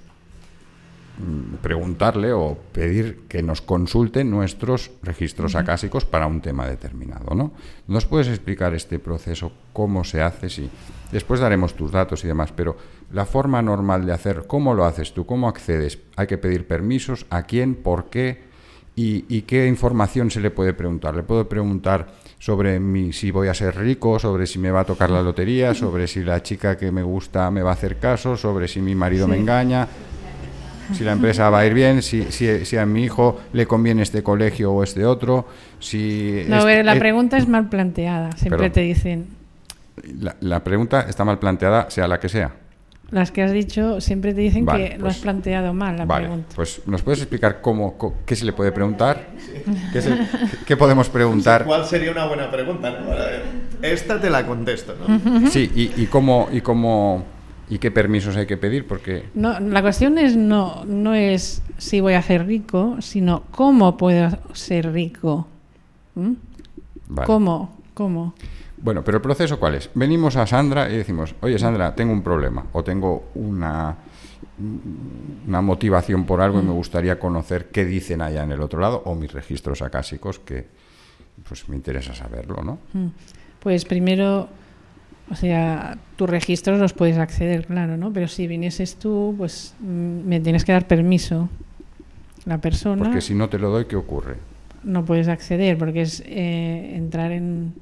preguntarle o pedir que nos consulte nuestros registros acásicos para un tema determinado. ¿no? ¿Nos puedes explicar este proceso, cómo se hace? Si después daremos tus datos y demás, pero la forma normal de hacer, ¿cómo lo haces tú? ¿Cómo accedes? ¿Hay que pedir permisos? ¿A quién? ¿Por qué? ¿Y, qué información se le puede preguntar? Le puedo preguntar sobre mi, si voy a ser rico, sobre si me va a tocar la lotería, sobre si la chica que me gusta me va a hacer caso, sobre si mi marido me engaña si la empresa va a ir bien, si, si, si, a mi hijo le conviene este colegio o este otro, si... No, la pregunta es mal planteada, siempre te dicen... La, la, pregunta está mal planteada, sea la que sea. Las que has dicho siempre te dicen que lo has pues, planteado mal la vale, pregunta. Pues nos puedes explicar cómo, qué se le puede preguntar, qué, qué podemos preguntar. ¿Cuál sería una buena pregunta? Esta te la contesto, ¿no? Sí, y, y cómo y cómo ¿Y qué permisos hay que pedir? Porque no, la cuestión es no, no es si voy a ser rico, sino cómo puedo ser rico. ¿Mm? ¿Cómo? ¿Cómo? Bueno, pero el proceso cuál es? Venimos a Sandra y decimos, oye Sandra, tengo un problema o tengo una, una motivación por algo y me mm. gustaría conocer qué dicen allá en el otro lado o mis registros acásicos que pues me interesa saberlo, ¿no? Mm. Pues primero o sea, tus registros los puedes acceder, claro, ¿no? Pero si vinieses tú, pues mm, me tienes que dar permiso. La persona. Porque si no te lo doy, ¿qué ocurre? No puedes acceder, porque es eh, entrar en.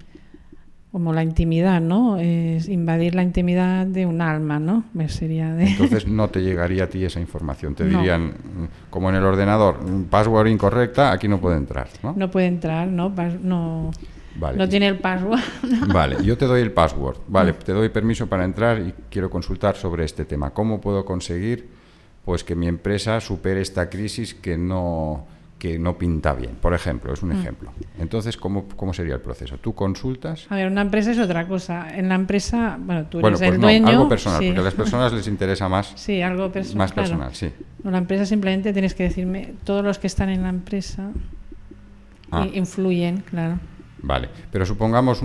como la intimidad, ¿no? Es invadir la intimidad de un alma, ¿no? Sería de... Entonces no te llegaría a ti esa información. Te dirían, mm, como en el ordenador, password incorrecta, aquí no puede entrar, ¿no? No puede entrar, ¿no? no no tiene el password. Vale, yo te doy el password. Vale, te doy permiso para entrar y quiero consultar sobre este tema. ¿Cómo puedo conseguir pues que mi empresa supere esta crisis que no que no pinta bien, por ejemplo, es un mm. ejemplo. Entonces, ¿cómo, ¿cómo sería el proceso? ¿Tú consultas? A ver, una empresa es otra cosa. En la empresa, bueno, tú eres el dueño... algo personal, porque a las personas les interesa más... Sí, algo personal. Más personal, sí. En la empresa simplemente tienes que decirme, todos los que están en la empresa ah. influyen, claro. Vale, pero supongamos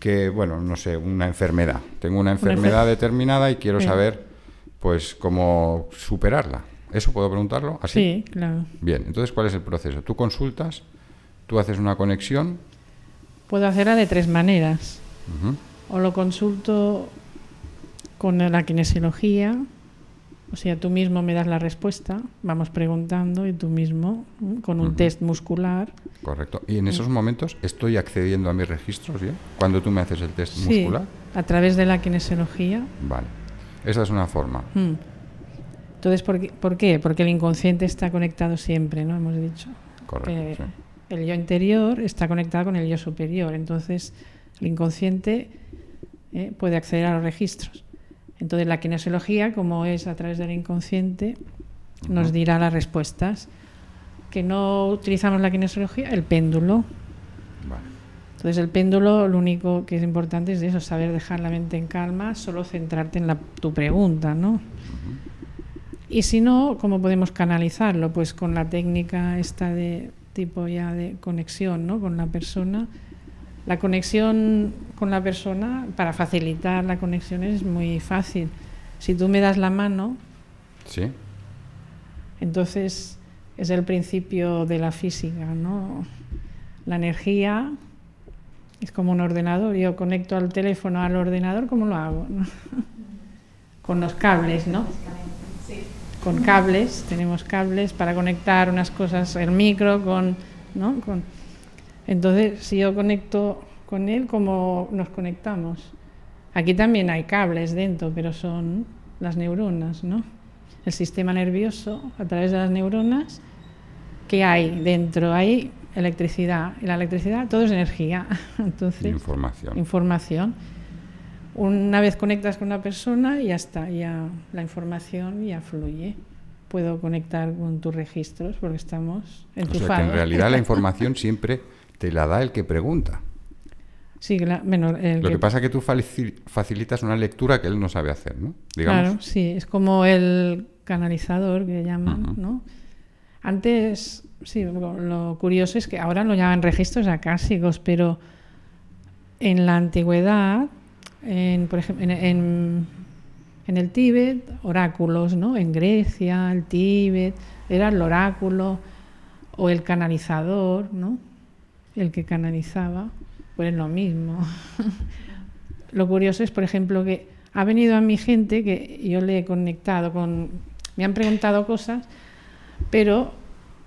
que, bueno, no sé, una enfermedad. Tengo una enfermedad determinada y quiero saber, pues, cómo superarla. ¿Eso puedo preguntarlo? ¿Así? Sí, claro. Bien, entonces, ¿cuál es el proceso? Tú consultas, tú haces una conexión. Puedo hacerla de tres maneras. O lo consulto con la kinesiología, o sea, tú mismo me das la respuesta, vamos preguntando y tú mismo, con un test muscular. Correcto. Y en esos momentos estoy accediendo a mis registros, ¿bien? Cuando tú me haces el test muscular. A través de la kinesiología. Vale. Esa es una forma. Mm. Entonces, ¿por qué? ¿por qué? Porque el inconsciente está conectado siempre, ¿no? Hemos dicho. Correcto. El yo interior está conectado con el yo superior. Entonces, el inconsciente eh, puede acceder a los registros. Entonces la kinesiología, como es a través del inconsciente, nos dirá las respuestas. Que no utilizamos la kinesiología, el péndulo. Entonces el péndulo, lo único que es importante es eso, saber dejar la mente en calma, solo centrarte en la, tu pregunta, ¿no? Y si no, ¿cómo podemos canalizarlo? Pues con la técnica esta de tipo ya de conexión ¿no? con la persona. La conexión con la persona, para facilitar la conexión es muy fácil. Si tú me das la mano, ¿Sí? entonces es el principio de la física, ¿no? La energía es como un ordenador. Yo conecto al teléfono al ordenador, ¿cómo lo hago? Con los cables, ¿no? Con cables, tenemos cables para conectar unas cosas, el micro con, ¿no? Con, entonces, si yo conecto con él, ¿cómo nos conectamos? Aquí también hay cables dentro, pero son las neuronas, ¿no? El sistema nervioso, a través de las neuronas, ¿qué hay dentro? Hay electricidad. Y la electricidad, todo es energía. Entonces, Información. información. Una vez conectas con una persona, ya está, ya la información ya fluye. Puedo conectar con tus registros porque estamos O enchufados. sea que en realidad la información siempre te la da el que pregunta. Sí, bueno, el Lo que que- pasa es que tú faci- facilitas una lectura que él no sabe hacer, ¿no? Claro, Digamos. sí, es como el canalizador que llaman. ¿no? Antes, sí, lo, lo curioso es que ahora lo llaman registros acásicos, pero en la antigüedad, en, por ejemplo, en, en- en el Tíbet, oráculos, ¿no? En Grecia, el Tíbet, era el oráculo o el canalizador, ¿no? El que canalizaba, pues es lo mismo. lo curioso es, por ejemplo, que ha venido a mi gente que yo le he conectado con... Me han preguntado cosas, pero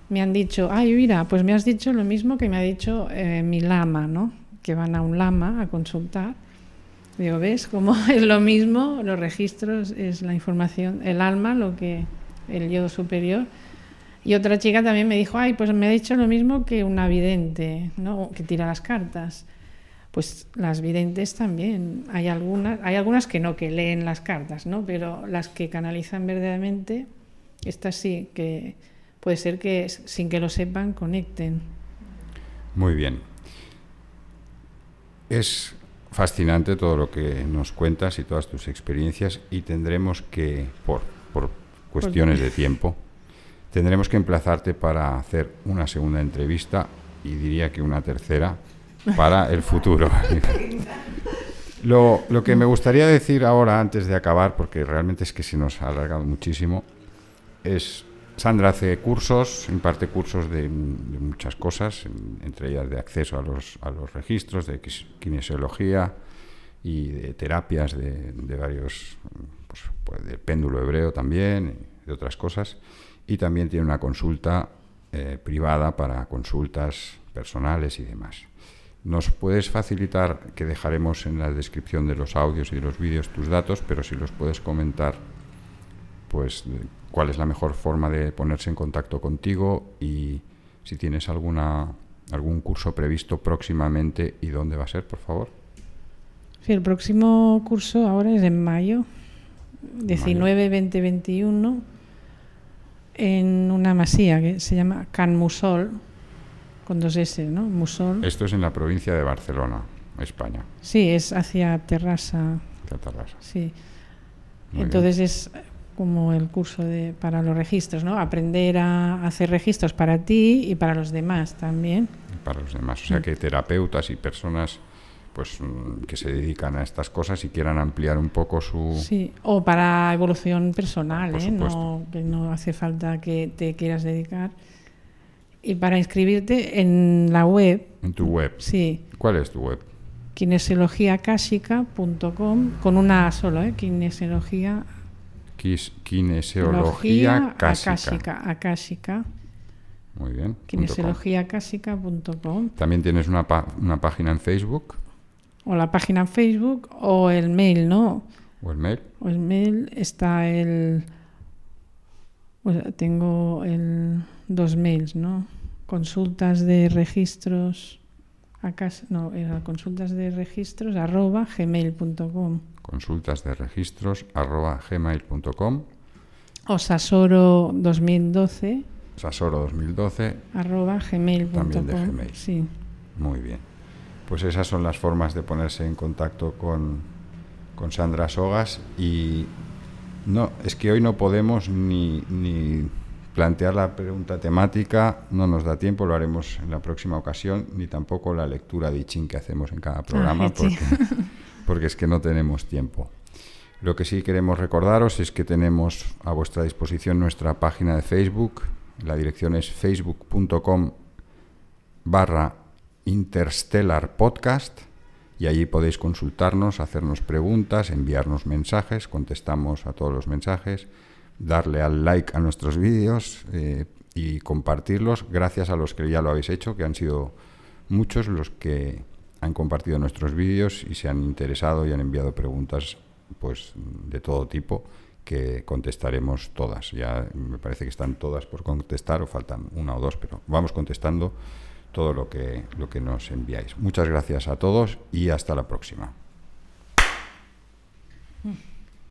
me han dicho, ay, mira, pues me has dicho lo mismo que me ha dicho eh, mi lama, ¿no? Que van a un lama a consultar. Digo, ¿ves cómo es lo mismo? Los registros es la información, el alma, lo que el yo superior. Y otra chica también me dijo, ay, pues me ha dicho lo mismo que una vidente, ¿no? Que tira las cartas. Pues las videntes también. Hay algunas, hay algunas que no, que leen las cartas, ¿no? Pero las que canalizan verdaderamente, estas sí, que puede ser que sin que lo sepan conecten. Muy bien. Es fascinante todo lo que nos cuentas y todas tus experiencias y tendremos que, por, por cuestiones de tiempo, tendremos que emplazarte para hacer una segunda entrevista y diría que una tercera para el futuro. Lo, lo que me gustaría decir ahora, antes de acabar, porque realmente es que se nos ha alargado muchísimo, es, Sandra hace cursos, imparte cursos de, de muchas cosas, en- entre ellas de acceso a los, a los registros, de kinesiología y de terapias de, de varios, pues, pues, del péndulo hebreo también, de otras cosas. Y también tiene una consulta eh, privada para consultas personales y demás. ¿Nos puedes facilitar, que dejaremos en la descripción de los audios y de los vídeos tus datos, pero si los puedes comentar, pues cuál es la mejor forma de ponerse en contacto contigo y si tienes alguna algún curso previsto próximamente y dónde va a ser, por favor? Sí, el próximo curso ahora es en mayo, 19, 20, 21, en una masía que se llama Can Musol, con dos S, ¿no? Musol. Esto es en la provincia de Barcelona, España, Sí, es hacia Terrassa, Catarrasa. sí. Muy Entonces es como el curso de, para los registros, ¿no? Aprender a hacer registros para ti y para los demás también. para los demás. O sea que terapeutas y personas pues mm, que se dedican a estas cosas y quieran ampliar un poco su Sí, o para evolución personal, ¿eh? no, que no hace falta que te quieras dedicar. Y para inscribirte en la web, en tu web. sí, ¿Cuál es tu web? kinesiologiacásica.com, con una A solo, ¿eh? Kinesiología Quis- Kinesiología cásica. acásica, acásica, Muy bien. kinesiologiacásica.com, También tienes una, una página en Facebook o la página en Facebook, o el mail, ¿no? o el mail. O el mail está el. o sea, tengo el, dos mails, ¿no? Consultas de registros. Acá, no, era consultas de registros arroba gmail.com Consultas de registros arroba gmail.com. o sasoro 2012 Sasoro 2012. arroba También de gmail.com. Gmail. Sí. Muy bien. Pues esas son las formas de ponerse en contacto con, con Sandra Sogas y no, es que hoy no podemos ni, ni plantear la pregunta temática no nos da tiempo, lo haremos en la próxima ocasión, ni tampoco la lectura de Ching que hacemos en cada programa, Ah, porque, porque es que no tenemos tiempo. Lo que sí queremos recordaros es que tenemos a vuestra disposición nuestra página de Facebook. La dirección es facebook.com barra Interstellar Podcast y allí podéis consultarnos, hacernos preguntas, enviarnos mensajes, contestamos a todos los mensajes, darle al like a nuestros vídeos eh, y compartirlos. Gracias a los que ya lo habéis hecho, que han sido muchos los que han compartido nuestros vídeos y se han interesado y han enviado preguntas pues de todo tipo que contestaremos todas. Ya me parece que están todas por contestar o faltan una o dos, pero vamos contestando todo lo que, lo que nos enviáis. Muchas gracias a todos y hasta la próxima.